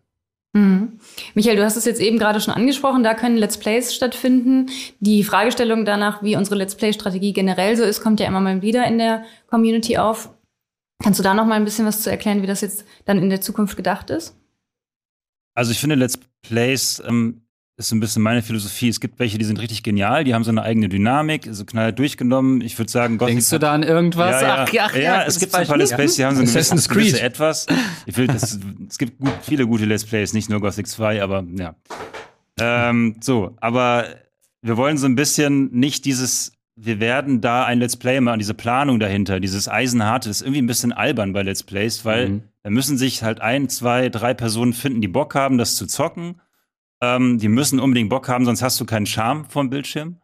Mhm. Michael, du hast es jetzt eben gerade schon angesprochen, da können Let's Plays stattfinden. Die Fragestellung danach, wie unsere Let's Play-Strategie generell so ist, kommt ja immer mal wieder in der Community auf. Kannst du da noch mal ein bisschen was zu erklären, wie das jetzt dann in der Zukunft gedacht ist? Also ich finde Let's Plays ähm, ist so ein bisschen meine Philosophie. Es gibt welche, die sind richtig genial, die haben so eine eigene Dynamik, so knall durchgenommen. Ich würde sagen, Gothic Denkst du da an irgendwas? Ja, ja, ach, ach, ja, ja es gibt so ein paar Let's Plays, die haben so ein gewisses, gewisse etwas. Ich will, das, es gibt gut, viele gute Let's Plays, nicht nur Gothic 2, aber ja. Ähm, so, aber wir wollen so ein bisschen nicht dieses, wir werden da ein Let's Play machen, diese Planung dahinter, dieses Eisenharte, das ist irgendwie ein bisschen albern bei Let's Plays, weil mhm. da müssen sich halt ein, zwei, drei Personen finden, die Bock haben, das zu zocken ähm, die müssen unbedingt Bock haben, sonst hast du keinen Charme vom Bildschirm.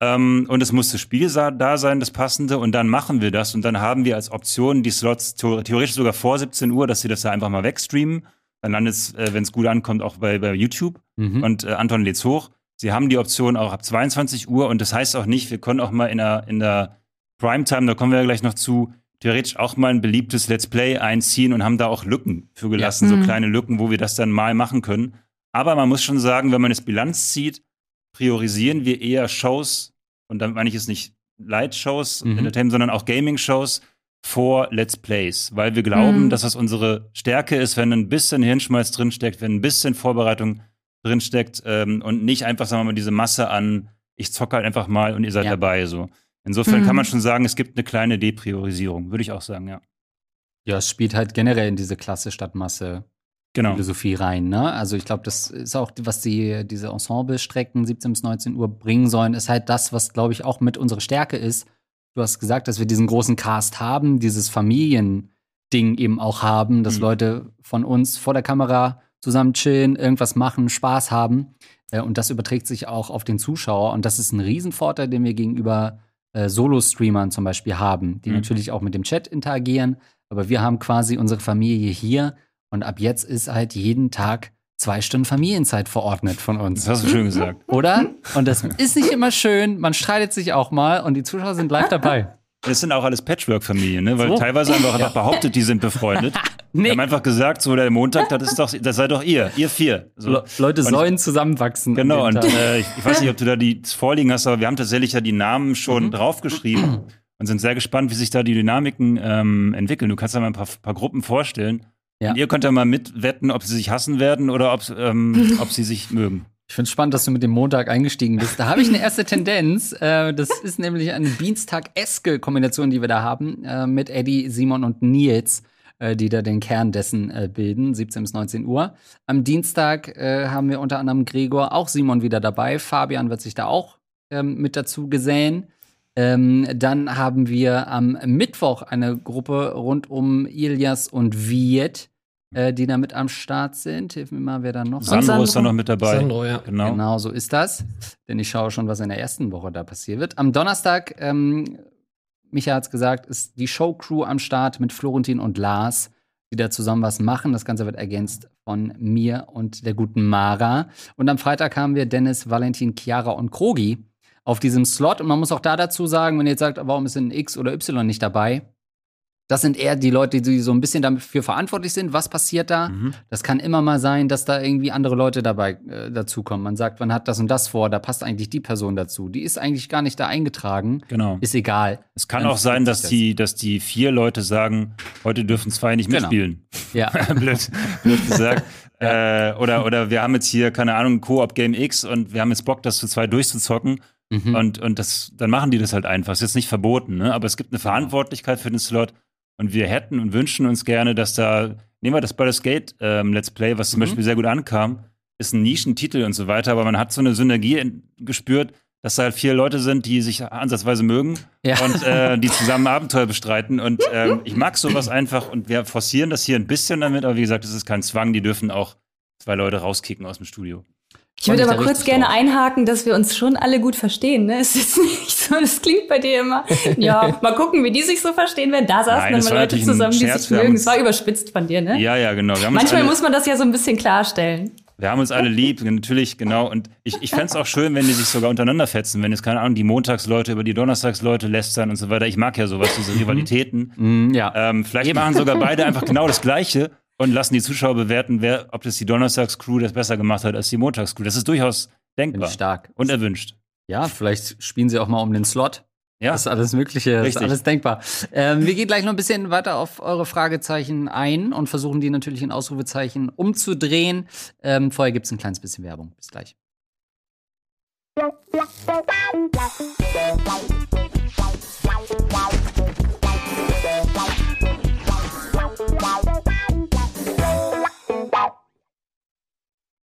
Ähm, und es muss das Spiel da sein, das passende. Und dann machen wir das. Und dann haben wir als Option die Slots theoretisch sogar vor 17 Uhr, dass sie das da einfach mal wegstreamen. Dann landet es, äh, wenn es gut ankommt, auch bei, bei YouTube. Mhm. Und äh, Anton lädt's hoch. Sie haben die Option auch ab 22 Uhr. Und das heißt auch nicht, wir können auch mal in der, in der Primetime, da kommen wir ja gleich noch zu, theoretisch auch mal ein beliebtes Let's Play einziehen und haben da auch Lücken für gelassen, ja. mhm. so kleine Lücken, wo wir das dann mal machen können. Aber man muss schon sagen, wenn man es Bilanz zieht, priorisieren wir eher Shows, und damit meine ich es nicht Light-Shows, mhm. Entertainment, sondern auch Gaming-Shows vor Let's Plays, weil wir glauben, mhm. dass das unsere Stärke ist, wenn ein bisschen Hirnschmalz drinsteckt, wenn ein bisschen Vorbereitung drinsteckt ähm, und nicht einfach, sagen wir mal, diese Masse an, ich zocke halt einfach mal und ihr seid ja. dabei. So. Insofern mhm. kann man schon sagen, es gibt eine kleine Depriorisierung, würde ich auch sagen, ja. Ja, es spielt halt generell in diese Klasse statt Masse genau. Philosophie rein. Ne? Also ich glaube, das ist auch, was die, diese Ensemble-Strecken 17 bis 19 Uhr bringen sollen, ist halt das, was, glaube ich, auch mit unserer Stärke ist. Du hast gesagt, dass wir diesen großen Cast haben, dieses Familiending eben auch haben, dass mhm. Leute von uns vor der Kamera zusammen chillen, irgendwas machen, Spaß haben. Äh, und das überträgt sich auch auf den Zuschauer. Und das ist ein Riesenvorteil, den wir gegenüber äh, Solo-Streamern zum Beispiel haben, die mhm. natürlich auch mit dem Chat interagieren. Aber wir haben quasi unsere Familie hier und ab jetzt ist halt jeden Tag zwei Stunden Familienzeit verordnet von uns. Das hast du schön gesagt. Oder? Und das ist nicht immer schön. Man streitet sich auch mal und die Zuschauer sind live dabei. Das sind auch alles Patchwork-Familien, ne? Weil so? teilweise haben wir auch einfach behauptet, die sind befreundet. nee. Wir haben einfach gesagt, so der Montag, das ist doch, das seid doch ihr, ihr vier. So. Le Leute und sollen zusammenwachsen. Genau, und äh, ich, ich, weiß nicht, ob du da die vorliegen hast, aber wir haben tatsächlich ja die Namen schon mhm. draufgeschrieben und sind sehr gespannt, wie sich da die Dynamiken ähm, entwickeln. Du kannst da mal ein paar, paar Gruppen vorstellen. Ja. Und ihr könnt ja mal mitwetten, ob sie sich hassen werden oder ob, ähm, ob sie sich mögen. Ich finde es spannend, dass du mit dem Montag eingestiegen bist. Da habe ich eine erste Tendenz. Äh, das ist nämlich eine Dienstag-eske Kombination, die wir da haben, äh, mit Eddie, Simon und Nils, äh, die da den Kern dessen äh, bilden, 17 bis 19 Uhr. Am Dienstag äh, haben wir unter anderem Gregor, auch Simon wieder dabei. Fabian wird sich da auch ähm, mit dazu gesellen. Ähm, dann haben wir am Mittwoch eine Gruppe rund um Ilias und Viet, äh, die da mit am Start sind. Hilf mir mal, wer da noch Sandro, Sandro ist da noch mit dabei. Sandro, ja. Genau. genau, so ist das. Denn ich schaue schon, was in der ersten Woche da passiert wird. Am Donnerstag, ähm, Micha hat es gesagt, ist die Showcrew am Start mit Florentin und Lars, die da zusammen was machen. Das Ganze wird ergänzt von mir und der guten Mara. Und am Freitag haben wir Dennis, Valentin, Chiara und Krogi auf diesem Slot. Und man muss auch da dazu sagen, wenn ihr jetzt sagt, warum ist denn X oder Y nicht dabei? Das sind eher die Leute, die so ein bisschen dafür verantwortlich sind. Was passiert da? Mhm. Das kann immer mal sein, dass da irgendwie andere Leute dabei äh, dazukommen. Man sagt, man hat das und das vor, da passt eigentlich die Person dazu. Die ist eigentlich gar nicht da eingetragen. Genau. Ist egal. Es kann Dann auch sein, dass das. die, dass die vier Leute sagen, heute dürfen zwei nicht genau. mitspielen. Ja. blöd, blöd gesagt. ja. äh, oder, oder wir haben jetzt hier, keine Ahnung, Co-op Game X und wir haben jetzt Bock, das zu zwei durchzuzocken. Mhm. Und, und das, dann machen die das halt einfach. Ist jetzt nicht verboten, ne? aber es gibt eine Verantwortlichkeit für den Slot und wir hätten und wünschen uns gerne, dass da, nehmen wir das Baldur's Gate ähm, Let's Play, was zum mhm. Beispiel sehr gut ankam, ist ein Nischentitel und so weiter, aber man hat so eine Synergie gespürt, dass da halt vier Leute sind, die sich ansatzweise mögen ja. und äh, die zusammen Abenteuer bestreiten. Und ähm, ich mag sowas einfach und wir forcieren das hier ein bisschen damit, aber wie gesagt, es ist kein Zwang, die dürfen auch zwei Leute rauskicken aus dem Studio. Ich würde aber kurz gerne einhaken, dass wir uns schon alle gut verstehen. Ne? Es ist nicht so, das klingt bei dir immer. Ja, mal gucken, wie die sich so verstehen, wenn da saßen Nein, immer Leute zusammen, die sich mögen. Es war überspitzt von dir, ne? Ja, ja, genau. Manchmal muss man das ja so ein bisschen klarstellen. Wir haben uns alle lieb, natürlich, genau. Und ich, ich fände es auch schön, wenn die sich sogar untereinander fetzen, wenn es, keine Ahnung, die Montagsleute über die Donnerstagsleute lästern und so weiter. Ich mag ja sowas, diese mhm. Rivalitäten. Mm, ja. Ähm, vielleicht Eben. machen sogar beide einfach genau das Gleiche und lassen die Zuschauer bewerten, wer, ob das die Donnerstags-Crew das besser gemacht hat als die Montags-Crew. Das ist durchaus denkbar. Stark. Und erwünscht. Ja, vielleicht spielen sie auch mal um den Slot. Ja. Das ist alles Mögliche, das ist alles denkbar. Ähm, wir gehen gleich noch ein bisschen weiter auf eure Fragezeichen ein und versuchen die natürlich in Ausrufezeichen umzudrehen. Ähm, vorher gibt es ein kleines bisschen Werbung. Bis gleich.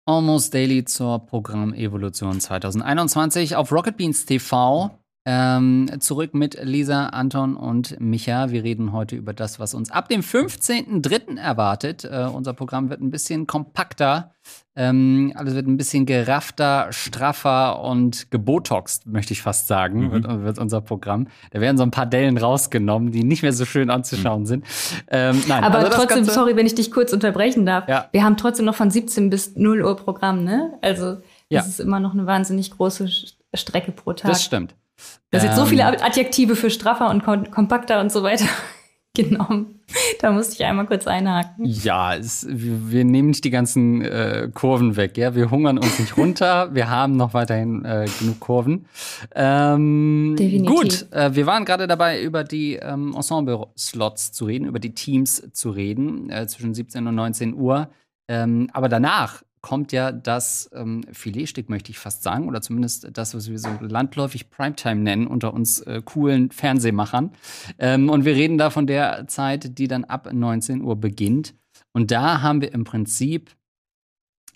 Almost Daily zur Programmevolution 2021 auf Rocket Beans TV. Ähm, zurück mit Lisa, Anton und Micha. Wir reden heute über das, was uns ab dem 15.03. erwartet. Äh, unser Programm wird ein bisschen kompakter. Ähm, alles wird ein bisschen geraffter, straffer und gebotoxt, möchte ich fast sagen, mhm. wird, wird, unser Programm. Da werden so ein paar Dellen rausgenommen, die nicht mehr so schön anzuschauen mhm. sind. Ähm, nein, Aber also trotzdem, sorry, wenn ich dich kurz unterbrechen darf. Ja. Wir haben trotzdem noch von 17 bis 0 Uhr Programm, ne? Also, das ja. ist immer noch eine wahnsinnig große Strecke pro Tag. Das stimmt. Du hast jetzt so viele ähm. Adjektive für straffer und kompakter und so weiter genommen. Da musste ich einmal kurz einhaken. Ja, es, wir, wir, nehmen nicht die ganzen äh, Kurven weg. Ja? Wir hungern uns nicht runter. wir haben noch weiterhin äh, genug Kurven. Ähm, Definitiv. Gut, äh, wir waren gerade dabei, über die ähm, Ensemble-Slots zu reden, über die Teams zu reden, äh, zwischen 17 und 19 Uhr. Ähm, aber danach kommt ja das ähm, Filetstück, möchte ich fast sagen, oder zumindest das, was wir so landläufig Primetime nennen unter uns äh, coolen Fernsehmachern. Ähm, und wir reden da von der Zeit, die dann ab 19 Uhr beginnt. Und da haben wir im Prinzip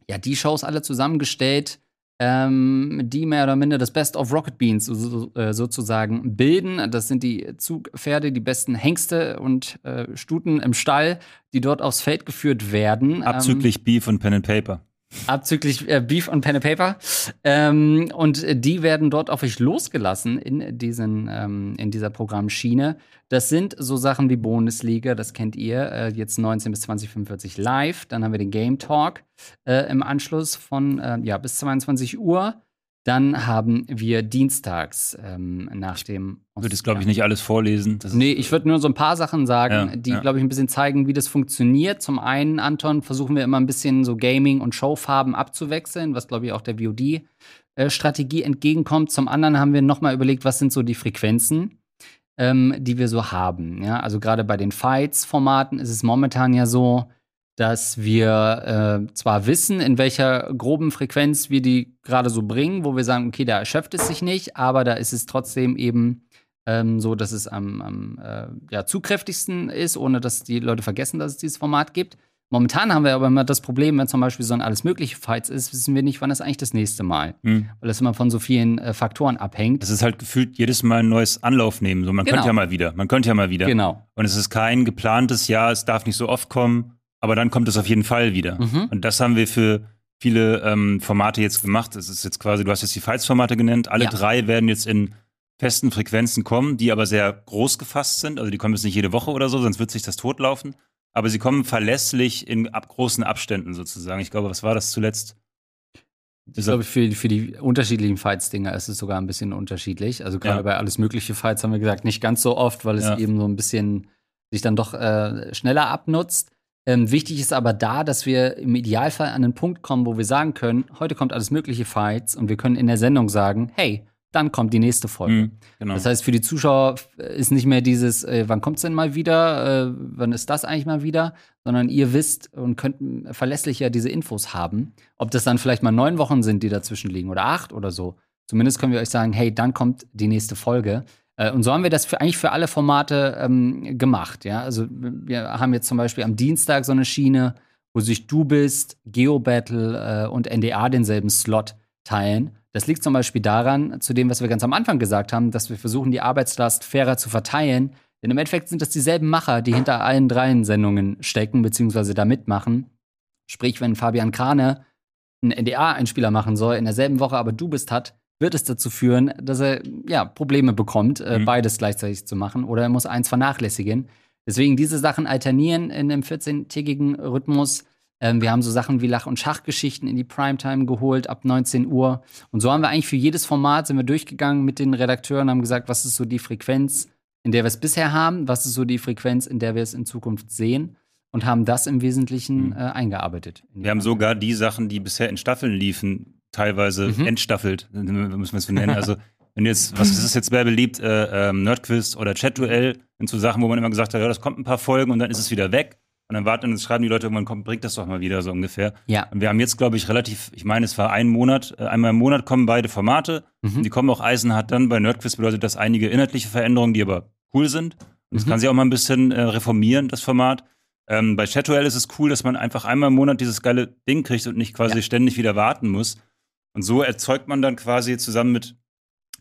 ja die Shows alle zusammengestellt, ähm, die mehr oder minder das Best of Rocket Beans so, äh, sozusagen bilden. Das sind die Zugpferde, die besten Hengste und äh, Stuten im Stall, die dort aufs Feld geführt werden. Abzüglich ähm, Beef und Pen and Paper. Abzüglich äh, Beef und Pen and Paper. Ähm, und die werden dort auf euch losgelassen in, diesen, ähm, in dieser Programmschiene. Das sind so Sachen wie Bundesliga, das kennt ihr, äh, jetzt 19 bis 2045 live. Dann haben wir den Game Talk äh, im Anschluss von äh, ja, bis 22 Uhr. Dann haben wir dienstags ähm, nach dem. Ich würde es, glaube ich, nicht alles vorlesen. Das nee, ich würde nur so ein paar Sachen sagen, ja, die, ja. glaube ich, ein bisschen zeigen, wie das funktioniert. Zum einen, Anton, versuchen wir immer ein bisschen so Gaming- und Showfarben abzuwechseln, was, glaube ich, auch der VOD-Strategie entgegenkommt. Zum anderen haben wir nochmal überlegt, was sind so die Frequenzen, ähm, die wir so haben. Ja? Also gerade bei den Fights-Formaten ist es momentan ja so, dass wir äh, zwar wissen, in welcher groben Frequenz wir die gerade so bringen, wo wir sagen, okay, da erschöpft es sich nicht, aber da ist es trotzdem eben ähm, so, dass es am, am äh, ja, zugkräftigsten ist, ohne dass die Leute vergessen, dass es dieses Format gibt. Momentan haben wir aber immer das Problem, wenn zum Beispiel so ein alles mögliche Fights ist, wissen wir nicht, wann ist eigentlich das nächste Mal. Mhm. Weil das immer von so vielen äh, Faktoren abhängt. Es ist halt gefühlt jedes Mal ein neues Anlauf nehmen. So, man genau. könnte ja mal wieder. Man könnte ja mal wieder. Genau. Und es ist kein geplantes Jahr, es darf nicht so oft kommen aber dann kommt es auf jeden Fall wieder. Mhm. Und das haben wir für viele ähm, Formate jetzt gemacht. Es ist jetzt quasi, du hast jetzt die Fights-Formate genannt. Alle ja. drei werden jetzt in festen Frequenzen kommen, die aber sehr groß gefasst sind. Also die kommen jetzt nicht jede Woche oder so, sonst wird sich das totlaufen. Aber sie kommen verlässlich in ab großen Abständen sozusagen. Ich glaube, was war das zuletzt? Ich glaube, für, für die unterschiedlichen Fights-Dinger ist es sogar ein bisschen unterschiedlich. Also gerade ja. bei alles mögliche Fights haben wir gesagt, nicht ganz so oft, weil es ja. eben so ein bisschen sich dann doch äh, schneller abnutzt. Ähm, wichtig ist aber da, dass wir im Idealfall an den Punkt kommen, wo wir sagen können, heute kommt alles mögliche Fights und wir können in der Sendung sagen, hey, dann kommt die nächste Folge. Mhm, genau. Das heißt, für die Zuschauer ist nicht mehr dieses, äh, wann kommt's denn mal wieder, äh, wann ist das eigentlich mal wieder, sondern ihr wisst und könnt verlässlicher diese Infos haben. Ob das dann vielleicht mal neun Wochen sind, die dazwischen liegen oder acht oder so. Zumindest können wir euch sagen, hey, dann kommt die nächste Folge. Äh, und so haben wir das für, eigentlich für alle Formate ähm, gemacht. Ja? Also wir haben jetzt zum Beispiel am Dienstag so eine Schiene, wo sich Du bist, Geobattle äh, und NDA denselben Slot teilen. Das liegt zum Beispiel daran, zu dem, was wir ganz am Anfang gesagt haben, dass wir versuchen, die Arbeitslast fairer zu verteilen. Denn im Endeffekt sind das dieselben Macher, die hinter allen dreien Sendungen stecken, beziehungsweise da mitmachen. Sprich, wenn Fabian Krane einen NDA-Einspieler machen soll, in derselben Woche aber du bist hat, wird es dazu führen, dass er ja Probleme bekommt, äh, mhm. beides gleichzeitig zu machen, oder er muss eins vernachlässigen. Deswegen diese Sachen alternieren in einem 14-tägigen Rhythmus ähm, wir haben so Sachen wie Lach- und Schachgeschichten in die Primetime geholt ab 19 Uhr. Und so haben wir eigentlich für jedes Format sind wir durchgegangen mit den Redakteuren, haben gesagt, was ist so die Frequenz, in der wir es bisher haben, was ist so die Frequenz, in der wir es in Zukunft sehen und haben das im Wesentlichen mhm. äh, eingearbeitet. Wir haben sogar die Sachen, die bisher in Staffeln liefen, teilweise mhm. entstaffelt, müssen wir es so nennen. Also wenn jetzt, was ist jetzt wer beliebt, äh, äh, Nerdquiz oder Chat-Duell, sind so Sachen, wo man immer gesagt hat, ja, das kommt ein paar Folgen und dann ist es wieder weg. Und dann warten und schreiben die Leute irgendwann, komm, bringt das doch mal wieder so ungefähr. Ja. Und wir haben jetzt, glaube ich, relativ, ich meine, es war ein Monat, äh, einmal im Monat kommen beide Formate. Mhm. Die kommen auch eisenhart dann. Bei Nerdquiz bedeutet das einige inhaltliche Veränderungen, die aber cool sind. Und das mhm. kann sich auch mal ein bisschen äh, reformieren, das Format. Ähm, bei Chatuel ist es cool, dass man einfach einmal im Monat dieses geile Ding kriegt und nicht quasi ja. ständig wieder warten muss. Und so erzeugt man dann quasi zusammen mit,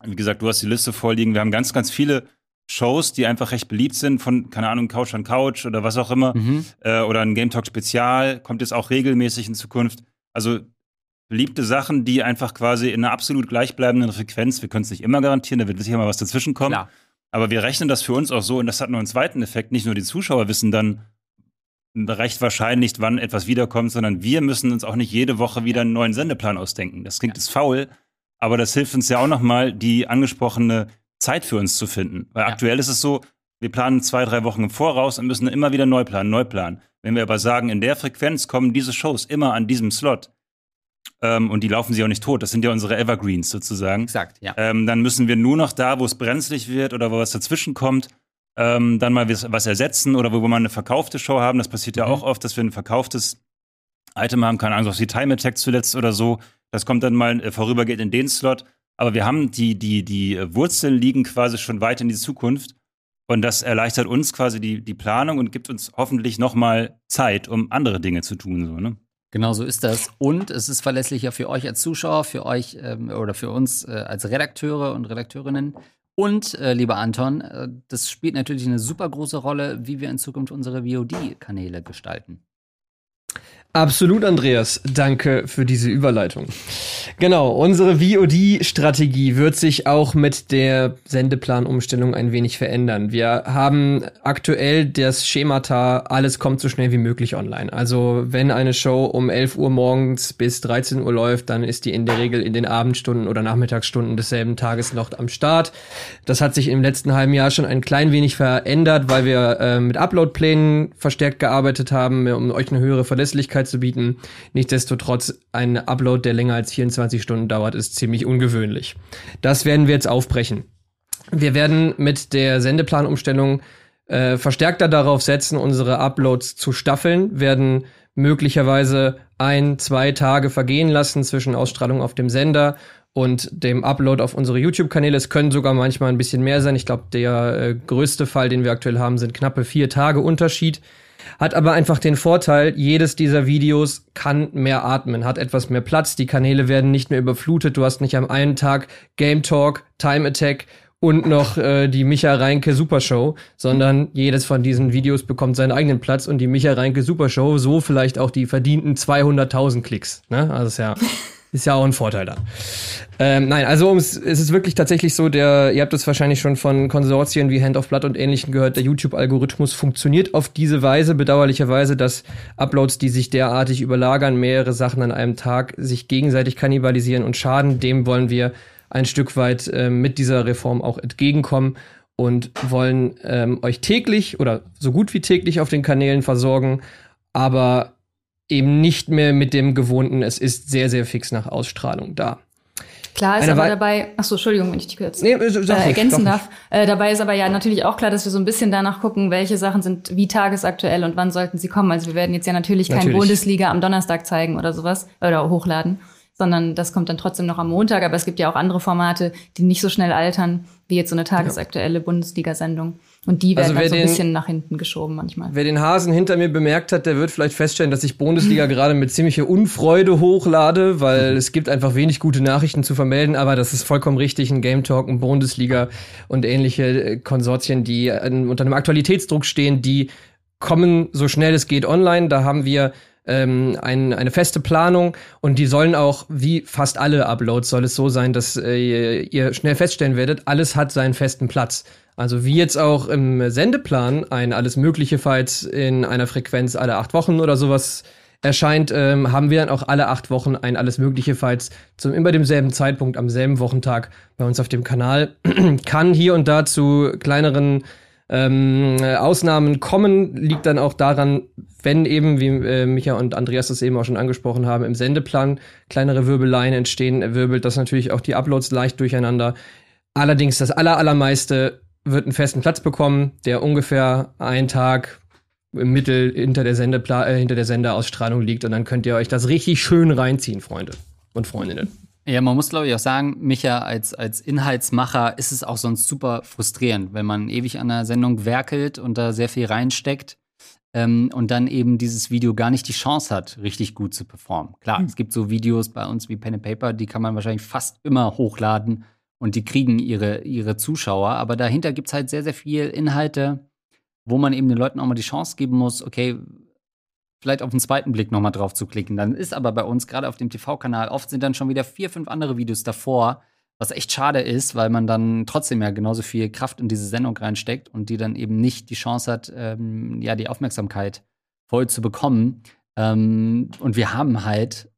wie gesagt, du hast die Liste vorliegen. Wir haben ganz, ganz viele Shows, die einfach recht beliebt sind, von, keine Ahnung, Couch an Couch oder was auch immer, mhm. äh, oder ein Game Talk Spezial, kommt jetzt auch regelmäßig in Zukunft. Also beliebte Sachen, die einfach quasi in einer absolut gleichbleibenden Frequenz, wir können es nicht immer garantieren, da wird sicher mal was dazwischen kommen. Klar. Aber wir rechnen das für uns auch so, und das hat noch einen zweiten Effekt, nicht nur die Zuschauer wissen dann recht wahrscheinlich, wann etwas wiederkommt, sondern wir müssen uns auch nicht jede Woche wieder einen neuen Sendeplan ausdenken. Das klingt jetzt faul, aber das hilft uns ja auch nochmal, die angesprochene Zeit für uns zu finden. Weil ja. aktuell ist es so, wir planen zwei, drei Wochen im Voraus und müssen immer wieder neu planen, neu planen. Wenn wir aber sagen, in der Frequenz kommen diese Shows immer an diesem Slot ähm, und die laufen sich auch nicht tot, das sind ja unsere Evergreens sozusagen. Exakt, ja. Ähm, dann müssen wir nur noch da, wo es brenzlig wird oder wo was dazwischen kommt, ähm, dann mal was ersetzen oder wo wir mal eine verkaufte Show haben. Das passiert ja mhm. auch oft, dass wir ein verkauftes Item haben, keine Ahnung, auf die Time Attack zuletzt oder so. Das kommt dann mal äh, vorübergeht in den Slot. Aber wir haben die, die, die Wurzeln liegen quasi schon weit in die Zukunft. Und das erleichtert uns quasi die, die Planung und gibt uns hoffentlich nochmal Zeit, um andere Dinge zu tun. So, ne? Genau so ist das. Und es ist verlässlicher für euch als Zuschauer, für euch ähm, oder für uns äh, als Redakteure und Redakteurinnen. Und, äh, lieber Anton, äh, das spielt natürlich eine super große Rolle, wie wir in Zukunft unsere VOD-Kanäle gestalten. Absolut, Andreas. Danke für diese Überleitung. Genau, unsere VOD-Strategie wird sich auch mit der Sendeplanumstellung ein wenig verändern. Wir haben aktuell das Schemata, alles kommt so schnell wie möglich online. Also wenn eine Show um 11 Uhr morgens bis 13 Uhr läuft, dann ist die in der Regel in den Abendstunden oder Nachmittagsstunden desselben Tages noch am Start. Das hat sich im letzten halben Jahr schon ein klein wenig verändert, weil wir äh, mit Uploadplänen verstärkt gearbeitet haben, um euch eine höhere Verlässlichkeit Möglichkeit zu bieten. Nichtsdestotrotz, ein Upload, der länger als 24 Stunden dauert, ist ziemlich ungewöhnlich. Das werden wir jetzt aufbrechen. Wir werden mit der Sendeplanumstellung äh, verstärkter darauf setzen, unsere Uploads zu staffeln, werden möglicherweise ein, zwei Tage vergehen lassen zwischen Ausstrahlung auf dem Sender und dem Upload auf unsere YouTube-Kanäle. Es können sogar manchmal ein bisschen mehr sein. Ich glaube, der äh, größte Fall, den wir aktuell haben, sind knappe vier Tage Unterschied. Hat aber einfach den Vorteil, jedes dieser Videos kann mehr atmen, hat etwas mehr Platz, die Kanäle werden nicht mehr überflutet, du hast nicht am einen Tag Game Talk, Time Attack und noch äh, die Micha Reinke Supershow, sondern jedes von diesen Videos bekommt seinen eigenen Platz und die Micha Reinke Supershow, so vielleicht auch die verdienten 200.000 Klicks. Ne? Also ist ja Ist ja auch ein Vorteil da. Ähm, nein, also ums, es ist wirklich tatsächlich so, der, ihr habt es wahrscheinlich schon von Konsortien wie Hand of Blood und ähnlichen gehört, der YouTube-Algorithmus funktioniert auf diese Weise, bedauerlicherweise, dass Uploads, die sich derartig überlagern, mehrere Sachen an einem Tag sich gegenseitig kannibalisieren und schaden. Dem wollen wir ein Stück weit äh, mit dieser Reform auch entgegenkommen und wollen ähm, euch täglich oder so gut wie täglich auf den Kanälen versorgen, aber eben nicht mehr mit dem gewohnten, es ist sehr, sehr fix nach Ausstrahlung da. Klar ist Eine aber dabei, ach so, Entschuldigung, wenn ich dich kurz Nee, äh, sag ergänzen ruhig. darf. Äh, dabei ist aber ja natürlich auch klar, dass wir so ein bisschen danach gucken, welche Sachen sind wie tagesaktuell und wann sollten sie kommen. Also wir werden jetzt ja natürlich, keine Natürlich. Bundesliga am Donnerstag zeigen oder sowas oder hochladen, sondern das kommt dann trotzdem noch am Montag. Aber es gibt ja auch andere Formate, die nicht so schnell altern, wie jetzt so eine tagesaktuelle Bundesliga-Sendung. Und die werden Also dann so ein den- bisschen nach hinten geschoben manchmal. Wer den Hasen hinter mir bemerkt hat, der wird vielleicht feststellen, dass ich Bundesliga gerade mit ziemlicher Unfreude hochlade, weil es gibt einfach wenig gute Nachrichten zu vermelden, aber das ist vollkommen richtig. Ein Game Talk, ein Bundesliga und ähnliche äh, Konsortien, die an, unter einem Aktualitätsdruck stehen, die kommen so schnell es geht online. Da haben wir ähm, ein, eine feste Planung und die sollen auch, wie fast alle Uploads, soll es so sein, dass äh, ihr schnell feststellen werdet, alles hat seinen festen Platz. Also wie jetzt auch im Sendeplan ein alles Mögliche Fights in einer Frequenz alle acht Wochen oder sowas erscheint, ähm, haben wir dann auch alle acht Wochen ein alles Mögliche Fights zum immer demselben Zeitpunkt am selben Wochentag bei uns auf dem Kanal. Kann hier und da zu kleineren ähm, äh, Ausnahmen kommen, liegt dann auch daran, wenn eben, wie äh, Micha und Andreas das eben auch schon angesprochen haben, im Sendeplan kleinere Wirbeleien entstehen, wirbelt das natürlich auch die Uploads leicht durcheinander. Allerdings das aller, allermeiste wird einen festen Platz bekommen, der ungefähr einen Tag im Mittel hinter der, Sendepla äh, hinter der Sendeausstrahlung liegt und dann könnt ihr euch das richtig schön reinziehen, Freunde und Freundinnen. Ja, man muss, glaube ich, auch sagen, Micha, als, als Inhaltsmacher ist es auch sonst super frustrierend, wenn man ewig an einer Sendung werkelt und da sehr viel reinsteckt ähm, und dann eben dieses Video gar nicht die Chance hat, richtig gut zu performen. Klar, es gibt so Videos bei uns wie Pen and Paper, die kann man wahrscheinlich fast immer hochladen und die kriegen ihre, ihre Zuschauer, aber dahinter gibt es halt sehr, sehr viel Inhalte, wo man eben den Leuten auch mal die Chance geben muss, okay, vielleicht auf den zweiten Blick noch mal drauf zu klicken. Dann ist aber bei uns gerade auf dem TV-Kanal oft sind dann schon wieder vier, fünf andere Videos davor, was echt schade ist, weil man dann trotzdem ja genauso viel Kraft in diese Sendung reinsteckt und die dann eben nicht die Chance hat, ähm, ja, die Aufmerksamkeit voll zu bekommen. Ähm, und wir haben halt,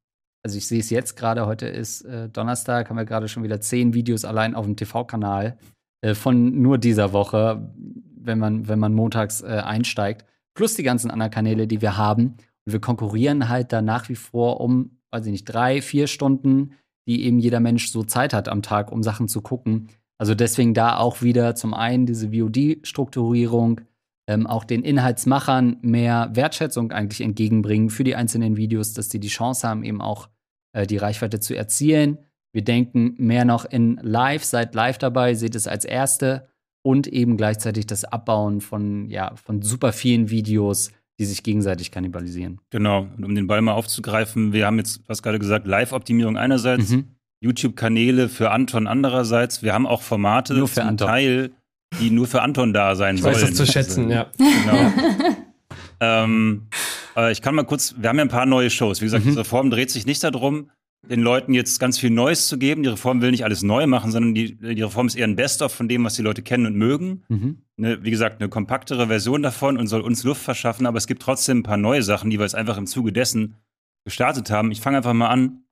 also ich sehe es jetzt gerade, heute ist äh, Donnerstag, haben wir gerade schon wieder zehn Videos allein auf dem TV-Kanal äh, von nur dieser Woche, wenn man, wenn man montags äh, einsteigt plus die ganzen anderen Kanäle, die wir haben. Und wir konkurrieren halt da nach wie vor um, weiß ich nicht, drei, vier Stunden, die eben jeder Mensch so Zeit hat am Tag, um Sachen zu gucken. Also deswegen da auch wieder zum einen diese VOD-Strukturierung, ähm, auch den Inhaltsmachern mehr Wertschätzung eigentlich entgegenbringen für die einzelnen Videos, dass die die Chance haben, eben auch äh, die Reichweite zu erzielen. Wir denken mehr noch in Live, seid live dabei, seht es als erste und eben gleichzeitig das Abbauen von, ja, von super vielen Videos, die sich gegenseitig kannibalisieren. Genau. Und um den Ball mal aufzugreifen, wir haben jetzt, was gerade gesagt, Live-Optimierung einerseits, Mhm. YouTube-Kanäle für Anton andererseits. Wir haben auch Formate Nur für zum Anton. Teil, die nur für Anton da sein Ich sollen. weiß das zu schätzen, ja. Genau. ähm, äh, ich kann mal kurz, wir haben ja ein paar neue Shows. Wie gesagt, Mhm. diese Reform dreht sich nicht darum, den Leuten jetzt ganz viel Neues zu geben. Die Reform will nicht alles neu machen, sondern die, die Reform ist eher ein Best-of von dem, was die Leute kennen und mögen. Mhm. Eine, wie gesagt, eine kompaktere Version davon und soll uns Luft verschaffen, aber es gibt trotzdem ein paar neue Sachen, die wir jetzt einfach im Zuge dessen gestartet haben. Ich fange einfach mal an,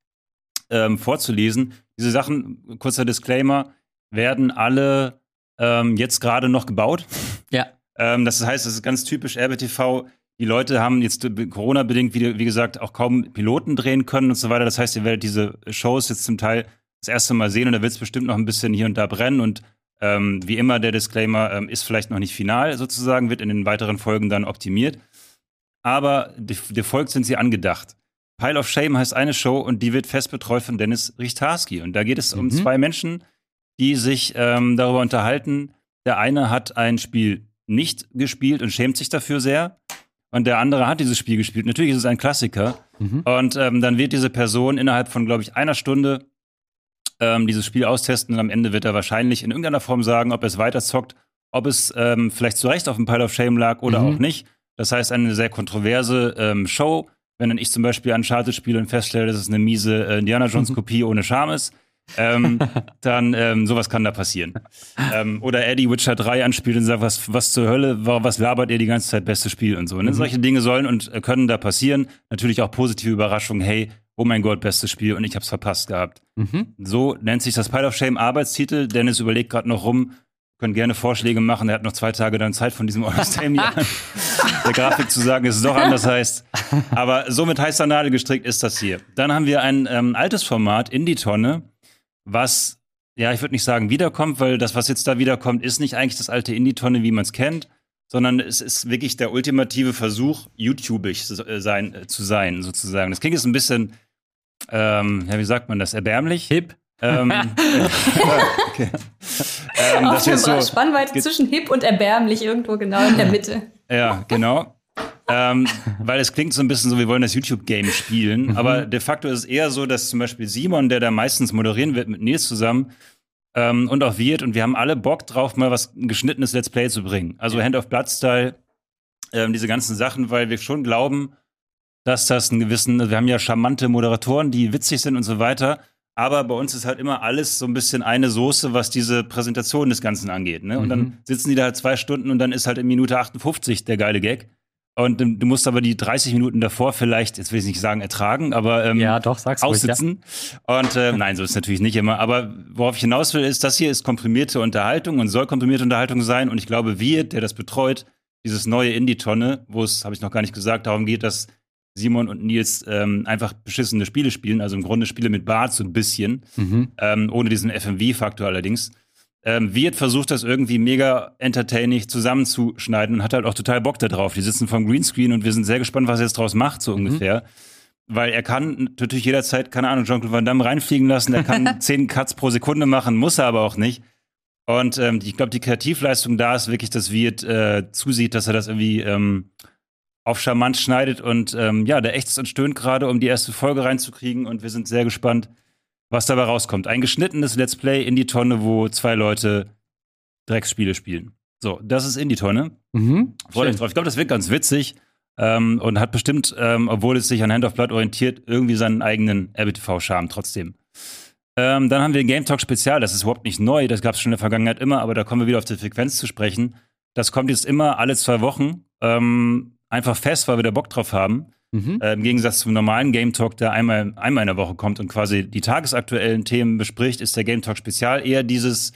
ähm, vorzulesen. Diese Sachen, kurzer Disclaimer, werden alle ähm, jetzt gerade noch gebaut. Ja. Ähm, das heißt, es ist ganz typisch RBTV. Die Leute haben jetzt Corona-bedingt, wie, wie gesagt, auch kaum Piloten drehen können und so weiter. Das heißt, ihr werdet diese Shows jetzt zum Teil das erste Mal sehen und da wird es bestimmt noch ein bisschen hier und da brennen. Und ähm, wie immer, der Disclaimer ähm, ist vielleicht noch nicht final sozusagen, wird in den weiteren Folgen dann optimiert. Aber Folge sind sie angedacht. Pile of Shame heißt eine Show und die wird fest betreut von Dennis Richtarski. Und da geht es um Mhm. zwei Menschen, die sich ähm, darüber unterhalten. Der eine hat ein Spiel nicht gespielt und schämt sich dafür sehr. Und der andere hat dieses Spiel gespielt. Natürlich ist es ein Klassiker. Mhm. Und ähm, dann wird diese Person innerhalb von, glaube ich, einer Stunde ähm, dieses Spiel austesten und am Ende wird er wahrscheinlich in irgendeiner Form sagen, ob er es weiterzockt, ob es ähm, vielleicht zu Recht auf dem Pile of Shame lag oder Mhm. auch nicht. Das heißt, eine sehr kontroverse ähm, Show, wenn dann ich zum Beispiel Uncharted spiele und feststelle, dass es eine miese äh, Indiana Jones Kopie ohne Charme ist, ähm, dann ähm, sowas kann da passieren. Ähm, oder Eddie Witcher 3 anspielt und sagt, was, was zur Hölle, was labert ihr die ganze Zeit, bestes Spiel und so. Ne? Mhm. Solche Dinge sollen und äh, können da passieren. Natürlich auch positive Überraschungen, hey, oh mein Gott, bestes Spiel und ich hab's verpasst gehabt. Mhm. So nennt sich das Pile of Shame Arbeitstitel. Dennis überlegt gerade noch rum, können gerne Vorschläge machen. Er hat noch zwei Tage dann Zeit von diesem All-Star der Grafik zu sagen, dass es doch anders heißt. Aber so mit heißer Nadel gestrickt ist das hier. Dann haben wir ein ähm, altes Format in die Tonne, was, ja, ich würde nicht sagen wiederkommt, weil das, was jetzt da wiederkommt, ist nicht eigentlich das alte Indie-Tonne, wie man es kennt, sondern es ist wirklich der ultimative Versuch, YouTubig äh, sein, äh, zu sein, sozusagen. Das klingt jetzt ein bisschen, ähm, ja, wie sagt man das, erbärmlich? Hip. Ähm, okay. ähm, Auf der so Spannweite zwischen hip und erbärmlich irgendwo genau in der Mitte. Ja, genau. Ähm, weil es klingt so ein bisschen so, wir wollen das YouTube-Game spielen. Mhm. Aber de facto ist es eher so, dass zum Beispiel Simon, der da meistens moderieren wird mit Nils zusammen, ähm, und auch Wirt, und wir haben alle Bock drauf, mal was ein geschnittenes Let's Play zu bringen. Also Hand of Blood-Style, ähm, diese ganzen Sachen, weil wir schon glauben, dass das einen gewissen, wir haben ja charmante Moderatoren, die witzig sind und so weiter. Aber bei uns ist halt immer alles so ein bisschen eine Soße, was diese Präsentation des Ganzen angeht. Ne? Und mhm. dann sitzen die da halt zwei Stunden und dann ist halt in Minute 58 der geile Gag. Und du musst aber die 30 Minuten davor vielleicht, jetzt will ich nicht sagen ertragen, aber ähm, ja, doch, sag's aussitzen. Ruhig, ja. Und äh, nein, so ist es natürlich nicht immer. Aber worauf ich hinaus will, ist, das hier ist komprimierte Unterhaltung und soll komprimierte Unterhaltung sein. Und ich glaube, wir, der das betreut, dieses neue Indie-Tonne, wo es, habe ich noch gar nicht gesagt, darum geht, dass Simon und Nils ähm, einfach beschissene Spiele spielen, also im Grunde Spiele mit Bart so ein bisschen, mhm. ähm, ohne diesen FMV-Faktor allerdings. Ähm, Wirt versucht das irgendwie mega entertaining zusammenzuschneiden und hat halt auch total Bock da drauf. Die sitzen vom Greenscreen und wir sind sehr gespannt, was er jetzt draus macht, so mhm. ungefähr. Weil er kann natürlich jederzeit, keine Ahnung, Jean-Claude Van Damme reinfliegen lassen, er kann zehn Cuts pro Sekunde machen, muss er aber auch nicht. Und ähm, ich glaube, die Kreativleistung da ist wirklich, dass Wirt äh, zusieht, dass er das irgendwie ähm, auf charmant schneidet und ähm, ja, der ächzt und stöhnt gerade, um die erste Folge reinzukriegen und wir sind sehr gespannt, was dabei rauskommt. Ein geschnittenes Let's Play in die Tonne, wo zwei Leute Drecksspiele spielen. So, das ist in die Tonne. Mhm, Freut euch drauf. Ich glaube, das wird ganz witzig ähm, und hat bestimmt, ähm, obwohl es sich an Hand of Blood orientiert, irgendwie seinen eigenen RBTV-Charme trotzdem. Ähm, dann haben wir ein Game Talk Spezial. Das ist überhaupt nicht neu. Das gab es schon in der Vergangenheit immer, aber da kommen wir wieder auf die Frequenz zu sprechen. Das kommt jetzt immer alle zwei Wochen. Ähm, einfach fest, weil wir da Bock drauf haben. Mhm. Äh, Im Gegensatz zum normalen Game Talk, der einmal, einmal in der Woche kommt und quasi die tagesaktuellen Themen bespricht, ist der Game Talk Spezial eher dieses,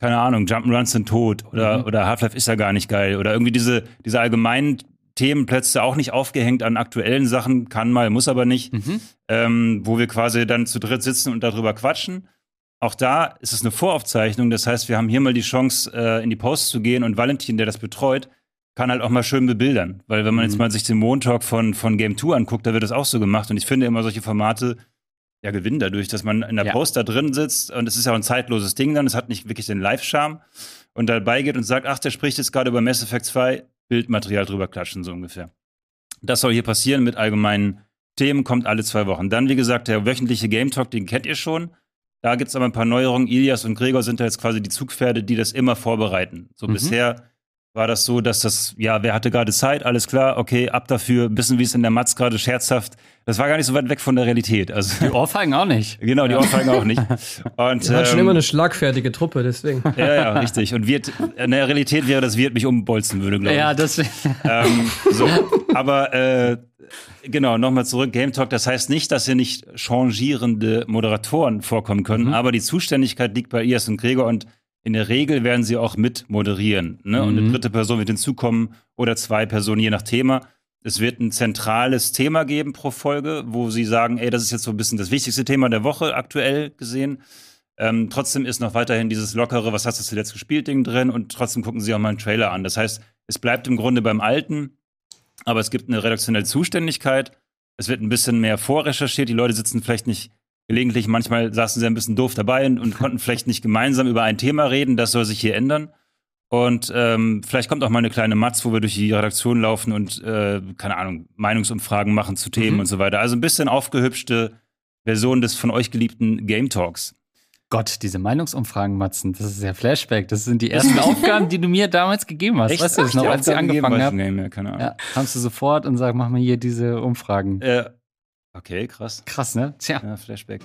keine Ahnung, Jump'n'Runs sind tot oder, mhm. oder Half-Life ist ja gar nicht geil oder irgendwie diese, diese allgemeinen Themenplätze auch nicht aufgehängt an aktuellen Sachen, kann mal, muss aber nicht, mhm. ähm, wo wir quasi dann zu dritt sitzen und darüber quatschen. Auch da ist es eine Voraufzeichnung, das heißt, wir haben hier mal die Chance, äh, in die Post zu gehen und Valentin, der das betreut, kann halt auch mal schön bebildern. Weil wenn man mhm. jetzt mal sich den Montalk von, von Game 2 anguckt, da wird das auch so gemacht. Und ich finde immer solche Formate ja gewinnen dadurch, dass man in der ja. Post da drin sitzt und es ist ja auch ein zeitloses Ding dann, es hat nicht wirklich den Live-Charme und dabei geht und sagt, ach, der spricht jetzt gerade über Mass Effect 2, Bildmaterial drüber klatschen, so ungefähr. Das soll hier passieren mit allgemeinen Themen, kommt alle zwei Wochen. Dann, wie gesagt, der wöchentliche Game Talk, den kennt ihr schon. Da gibt es aber ein paar Neuerungen. Ilias und Gregor sind da jetzt quasi die Zugpferde, die das immer vorbereiten. So mhm. bisher war das so, dass das, ja, wer hatte gerade Zeit, alles klar, okay, ab dafür, wissen, wie es in der Matz gerade scherzhaft. Das war gar nicht so weit weg von der Realität. Also, die Ohrfeigen auch nicht. Genau, die Ohrfeigen auch nicht. Und, ähm, hat schon immer eine schlagfertige Truppe, deswegen. Ja, ja, richtig. Und wird, in der Realität wäre das Wirt mich umbolzen würde, glaube ich. Ja, das. Ähm, so, aber äh, genau, nochmal zurück, Game Talk, das heißt nicht, dass hier nicht changierende Moderatoren vorkommen können, mhm. aber die Zuständigkeit liegt bei Ias und Gregor und in der Regel werden sie auch mit moderieren. Ne? Mhm. Und eine mhm. dritte Person wird hinzukommen oder zwei Personen, je nach Thema. Es wird ein zentrales Thema geben pro Folge, wo sie sagen, ey, das ist jetzt so ein bisschen das wichtigste Thema der Woche aktuell gesehen. Ähm, trotzdem ist noch weiterhin dieses lockere, was hast du zuletzt gespielt, Ding drin und trotzdem gucken sie auch mal einen Trailer an. Das heißt, es bleibt im Grunde beim Alten, aber es gibt eine redaktionelle Zuständigkeit. Es wird ein bisschen mehr vorrecherchiert. Die Leute sitzen vielleicht nicht gelegentlich, manchmal saßen sie ein bisschen doof dabei und, und konnten vielleicht nicht gemeinsam über ein Thema reden. Das soll sich hier ändern. Und ähm, vielleicht kommt auch mal eine kleine Matz, wo wir durch die Redaktion laufen und, äh, keine Ahnung, Meinungsumfragen machen zu Themen mhm. und so weiter. Also ein bisschen aufgehübschte Version des von euch geliebten Game Talks. Gott, diese Meinungsumfragen, Matzen, das ist ja Flashback. Das sind die ersten Aufgaben, die du mir damals gegeben hast. Echt? Weißt du das noch, als ich angefangen habe? Ja, kamst du sofort und sag, mach mal hier diese Umfragen. Äh, okay, krass. Krass, ne? Tja. Ja, Flashback.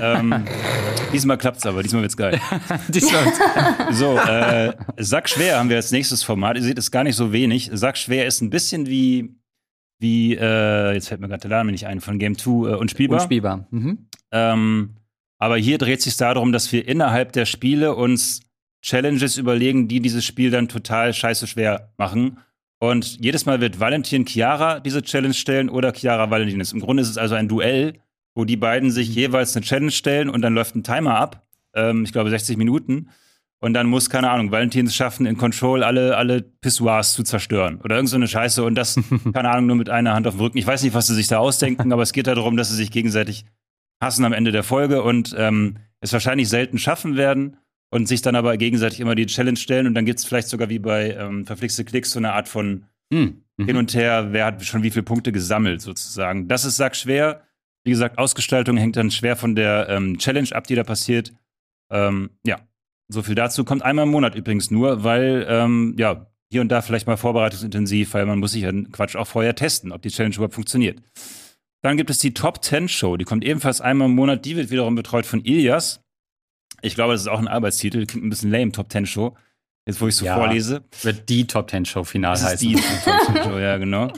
ähm, diesmal klappt's aber, diesmal wird's geil. diesmal wird's geil. So, äh, Sack schwer haben wir als nächstes Format. Ihr seht, es ist gar nicht so wenig. Sack schwer ist ein bisschen wie, wie äh, jetzt fällt mir gerade der Name nicht ein, von Game 2 äh, Unspielbar. Unspielbar. Mhm. Ähm, aber hier dreht sich darum, dass wir innerhalb der Spiele uns Challenges überlegen, die dieses Spiel dann total scheiße schwer machen. Und jedes Mal wird Valentin Chiara diese Challenge stellen oder Chiara Valentin. Im Grunde ist es also ein Duell, wo die beiden sich jeweils eine Challenge stellen und dann läuft ein Timer ab. Ähm, ich glaube 60 Minuten. Und dann muss, keine Ahnung, Valentin es schaffen, in Control alle, alle Pissoirs zu zerstören. Oder irgend so eine Scheiße. Und das, keine Ahnung, nur mit einer Hand auf dem Rücken. Ich weiß nicht, was sie sich da ausdenken, aber es geht darum, dass sie sich gegenseitig hassen am Ende der Folge und ähm, es wahrscheinlich selten schaffen werden und sich dann aber gegenseitig immer die Challenge stellen. Und dann gibt es vielleicht sogar wie bei ähm, Verflixte Klicks so eine Art von hm. Mhm. hin und her, wer hat schon wie viele Punkte gesammelt, sozusagen. Das ist, sag schwer. Wie gesagt, Ausgestaltung hängt dann schwer von der ähm, Challenge ab, die da passiert. Ähm, ja, so viel dazu. Kommt einmal im Monat übrigens nur, weil, ähm, ja, hier und da vielleicht mal vorbereitungsintensiv, weil man muss sich ja Quatsch auch vorher testen, ob die Challenge überhaupt funktioniert. Dann gibt es die Top 10 Show, die kommt ebenfalls einmal im Monat, die wird wiederum betreut von Ilias. Ich glaube, das ist auch ein Arbeitstitel, klingt ein bisschen lame, Top 10 Show. Jetzt, wo ich so Ja. vorlese. Wird die Top 10 Show final heißen. die Top 10 Show, ja, genau.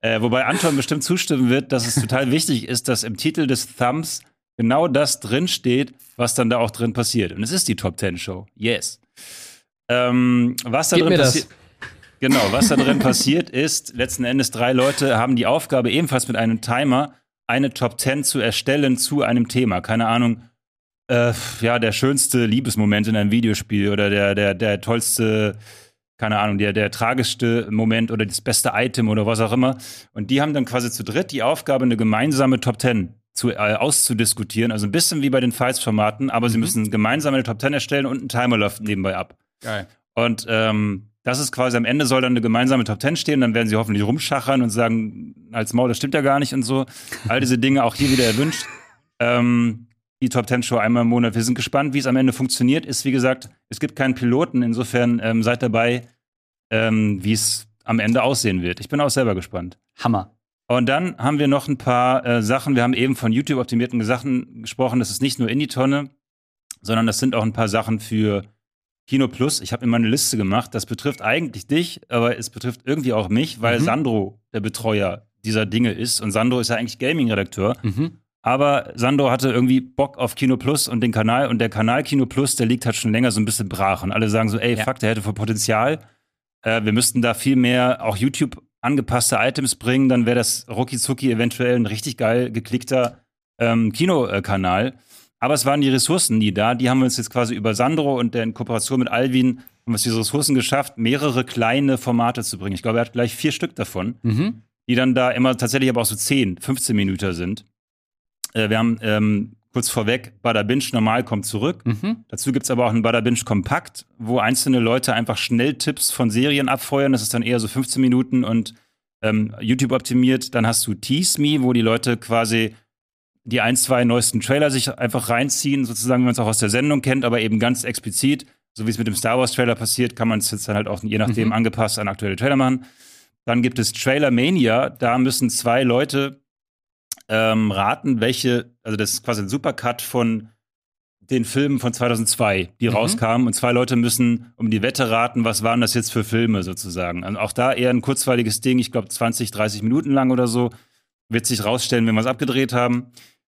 Äh, wobei Anton bestimmt zustimmen wird, dass es total wichtig ist, dass im Titel des Thumbs genau das drin steht, was dann da auch drin passiert. Und es ist die Top 10 Show. Yes. Ähm, was da Gib drin passiert. Genau, was da drin passiert ist, letzten Endes drei Leute haben die Aufgabe, ebenfalls mit einem Timer eine Top 10 zu erstellen zu einem Thema. Keine Ahnung, äh, ja, der schönste Liebesmoment in einem Videospiel oder der, der, der tollste, keine Ahnung, der, der tragischste Moment oder das beste Item oder was auch immer. Und die haben dann quasi zu dritt die Aufgabe, eine gemeinsame Top 10 zu, äh, auszudiskutieren. Also ein bisschen wie bei den Files-Formaten, aber sie müssen gemeinsam eine Top 10 erstellen und ein Timer läuft nebenbei ab. Geil. Und ähm, das ist quasi am Ende soll dann eine gemeinsame Top 10 stehen, dann werden sie hoffentlich rumschachern und sagen, als Maul, das stimmt ja gar nicht und so. All diese Dinge auch hier wieder erwünscht. Ähm, die Top 10 Show einmal im Monat. Wir sind gespannt, wie es am Ende funktioniert. Ist wie gesagt, es gibt keinen Piloten, insofern ähm, seid dabei, ähm, wie es am Ende aussehen wird. Ich bin auch selber gespannt. Hammer. Und dann haben wir noch ein paar äh, Sachen. Wir haben eben von YouTube-optimierten Sachen gesprochen. Das ist nicht nur in die Tonne, sondern das sind auch ein paar Sachen für Kino Plus. Ich habe immer eine Liste gemacht. Das betrifft eigentlich dich, aber es betrifft irgendwie auch mich, weil Mhm. Sandro der Betreuer dieser Dinge ist. Und Sandro ist ja eigentlich Gaming-Redakteur. Mhm. Aber Sandro hatte irgendwie Bock auf Kino Plus und den Kanal. Und der Kanal Kino Plus, der liegt halt schon länger so ein bisschen brach. Und alle sagen so, ey, Ja. fuck, der hätte voll Potenzial. Äh, wir müssten da viel mehr auch YouTube angepasste Items bringen. Dann wäre das rucki zucki eventuell ein richtig geil geklickter ähm, Kinokanal. Aber es waren die Ressourcen nie da. Die haben wir uns jetzt quasi über Sandro und der in Kooperation mit Alvin haben wir es diese Ressourcen geschafft, mehrere kleine Formate zu bringen. Ich glaube, er hat gleich vier Stück davon Mhm. die dann da immer tatsächlich aber auch so 10, 15 Minuten sind. Äh, wir haben ähm, kurz vorweg Bada Binge normal kommt zurück. Mhm. Dazu gibt es aber auch ein Bada Binge Kompakt, wo einzelne Leute einfach schnell Tipps von Serien abfeuern. Das ist dann eher so 15 Minuten und ähm, YouTube optimiert. Dann hast du Tease Me, wo die Leute quasi die ein, zwei neuesten Trailer sich einfach reinziehen, sozusagen, wie man es auch aus der Sendung kennt, aber eben ganz explizit. So wie es mit dem Star Wars Trailer passiert, kann man es jetzt dann halt auch je nachdem Mhm. angepasst an aktuelle Trailer machen. Dann gibt es Trailer Mania, da müssen zwei Leute ähm, raten, welche, also das ist quasi ein Supercut von den Filmen von 2002, die Mhm. rauskamen. Und zwei Leute müssen um die Wette raten, was waren das jetzt für Filme sozusagen. Also auch da eher ein kurzweiliges Ding, ich glaube 20, 30 Minuten lang oder so. Wird sich rausstellen, wenn wir es abgedreht haben.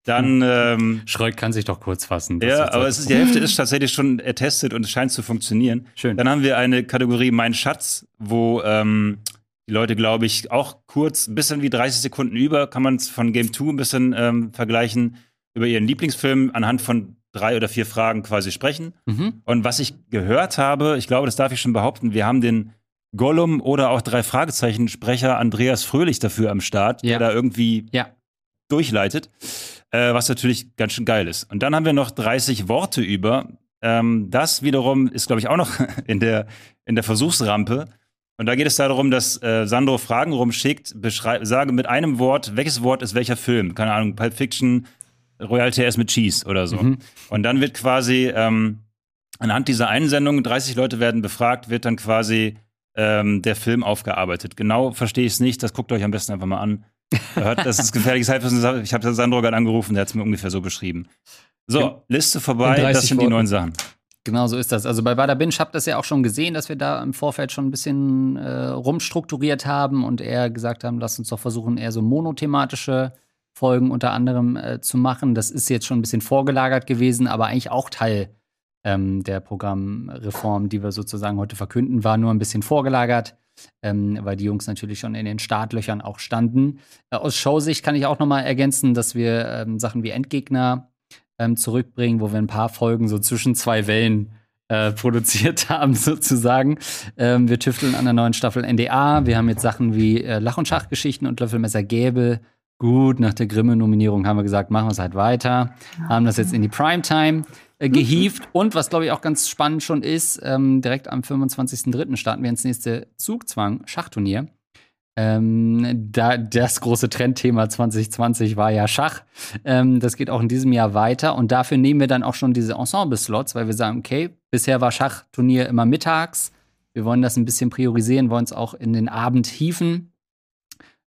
Dann, ähm, Schröck kann sich doch kurz fassen. Ja, aber ist, die Hälfte ist tatsächlich schon ertestet und es scheint zu funktionieren. Schön. Dann haben wir eine Kategorie Mein Schatz, wo ähm, die Leute, glaube ich, auch kurz, ein bisschen wie 30 Sekunden über, kann man es von Game 2 ein bisschen ähm, vergleichen, über ihren Lieblingsfilm anhand von drei oder vier Fragen quasi sprechen. Mhm. Und was ich gehört habe, ich glaube, das darf ich schon behaupten, wir haben den Gollum oder auch drei Fragezeichen-Sprecher Andreas Fröhlich dafür am Start, Ja. der da irgendwie Ja. durchleitet, äh, was natürlich ganz schön geil ist. Und dann haben wir noch 30 Worte über. Ähm, das wiederum ist, glaube ich, auch noch in der, in der Versuchsrampe. Und da geht es darum, dass äh, Sandro Fragen rumschickt, sage mit einem Wort, welches Wort ist welcher Film? Keine Ahnung, Pulp Fiction, Royal TS mit Cheese oder so. Mhm. Und dann wird quasi ähm, anhand dieser Einsendung, 30 Leute werden befragt, wird dann quasi ähm, der Film aufgearbeitet. Genau verstehe ich es nicht, das guckt euch am besten einfach mal an. Das ist gefährliches Halbwissen. Ich habe Sandro gerade angerufen, der hat es mir ungefähr so beschrieben. So, Liste vorbei, das sind die neuen Sachen. Genau so ist das. Also bei Bada Binge habt ihr das ja auch schon gesehen, dass wir da im Vorfeld schon ein bisschen äh, rumstrukturiert haben und eher gesagt haben, lasst uns doch versuchen, eher so monothematische Folgen unter anderem äh, zu machen. Das ist jetzt schon ein bisschen vorgelagert gewesen, aber eigentlich auch Teil ähm, der Programmreform, die wir sozusagen heute verkünden, war nur ein bisschen vorgelagert, ähm, weil die Jungs natürlich schon in den Startlöchern auch standen. Äh, aus Showsicht kann ich auch noch mal ergänzen, dass wir ähm, Sachen wie Endgegner ähm, zurückbringen, wo wir ein paar Folgen so zwischen zwei Wellen äh, produziert haben, sozusagen. Ähm, wir tüfteln an der neuen Staffel NDA. Wir haben jetzt Sachen wie äh, Lach- und Schachgeschichten und Löffelmesser Gäbe. Gut, nach der Grimme-Nominierung haben wir gesagt, machen wir es halt weiter. Haben das jetzt in die Primetime äh, gehievt. Und was, glaube ich, auch ganz spannend schon ist, ähm, direkt am 25.03. starten wir ins nächste Zugzwang-Schachturnier. Ähm, da, das große Trendthema 2020 war ja Schach. Ähm, das geht auch in diesem Jahr weiter und dafür nehmen wir dann auch schon diese Ensemble-Slots, weil wir sagen, okay, bisher war Schachturnier immer mittags. Wir wollen das ein bisschen priorisieren, wollen es auch in den Abend hieven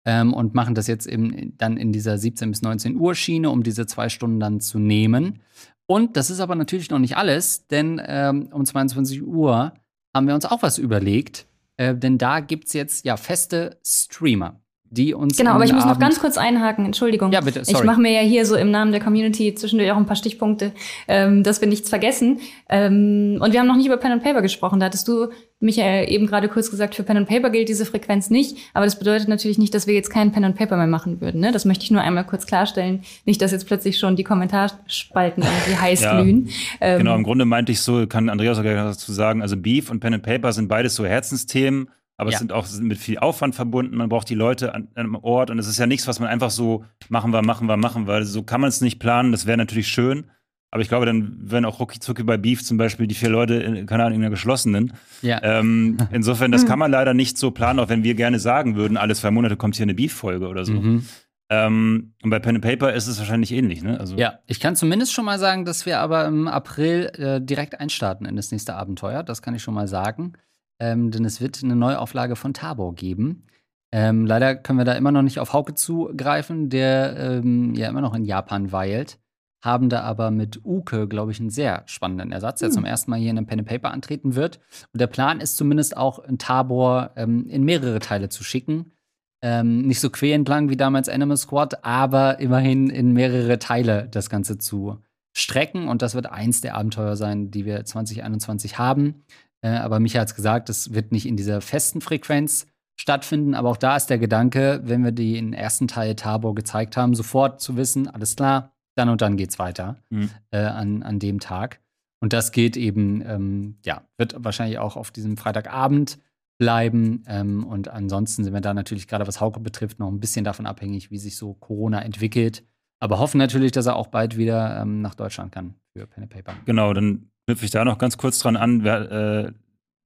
ähm, und machen das jetzt eben dann in dieser 17 bis 19 Uhr Schiene, um diese zwei Stunden dann zu nehmen. Und das ist aber natürlich noch nicht alles, denn ähm, um 22 Uhr haben wir uns auch was überlegt äh, denn da gibt es jetzt ja feste Streamer die uns. Genau, aber ich muss noch ganz kurz einhaken, Entschuldigung. Ja, bitte. Sorry. Ich mache mir ja hier so im Namen der Community zwischendurch auch ein paar Stichpunkte, ähm, dass wir nichts vergessen. Ähm, und wir haben noch nicht über Pen and Paper gesprochen. Da hattest du, Michael, eben gerade kurz gesagt, für Pen and Paper gilt diese Frequenz nicht. Aber das bedeutet natürlich nicht, dass wir jetzt keinen Pen and Paper mehr machen würden. Ne? Das möchte ich nur einmal kurz klarstellen. Nicht, dass jetzt plötzlich schon die Kommentarspalten irgendwie heiß ja, glühen. Ähm, genau, im Grunde meinte ich so, kann Andreas auch dazu sagen, also Beef und Pen and Paper sind beides so Herzensthemen aber ja. es sind auch sind mit viel Aufwand verbunden. Man braucht die Leute an, einem Ort und es ist ja nichts, was man einfach so machen wir, machen wir, machen wir. So kann man es nicht planen. Das wäre natürlich schön. Aber ich glaube, dann wären auch rucki bei Beef zum Beispiel die vier Leute, in, keine Ahnung, in einer geschlossenen. Ja. Ähm, insofern, das kann man leider nicht so planen, auch wenn wir gerne sagen würden, alle zwei Monate kommt hier eine Beef-Folge oder so. Mhm. Ähm, und bei Pen and Paper ist es wahrscheinlich ähnlich, ne? Also ja, ich kann zumindest schon mal sagen, dass wir aber im April äh, direkt einstarten in das nächste Abenteuer. Das kann ich schon mal sagen ähm, denn es wird eine Neuauflage von Tabor geben. Ähm, leider können wir da immer noch nicht auf Hauke zugreifen, der ähm, ja immer noch in Japan weilt. Haben da aber mit Uke, glaube ich, einen sehr spannenden Ersatz, der hm. zum ersten Mal hier in einem Pen and Paper antreten wird. Und der Plan ist zumindest auch, in Tabor ähm, in mehrere Teile zu schicken. Ähm, nicht so querentlang wie damals Animal Squad, aber immerhin in mehrere Teile das Ganze zu strecken. Und das wird eins der Abenteuer sein, die wir 2021 haben. Äh, aber Micha hat es gesagt, es wird nicht in dieser festen Frequenz stattfinden. Aber auch da ist der Gedanke, wenn wir die den ersten Teil Tabor gezeigt haben, sofort zu wissen, alles klar, dann und dann geht's weiter mhm. äh, an, an dem Tag. Und das geht eben, ähm, ja, wird wahrscheinlich auch auf diesem Freitagabend bleiben. Ähm, und ansonsten sind wir da natürlich gerade, was Hauke betrifft, noch ein bisschen davon abhängig, wie sich so Corona entwickelt. Aber hoffen natürlich, dass er auch bald wieder ähm, nach Deutschland kann für Pen and Paper. Genau, dann knüpfe ich da noch ganz kurz dran an. Wir, äh,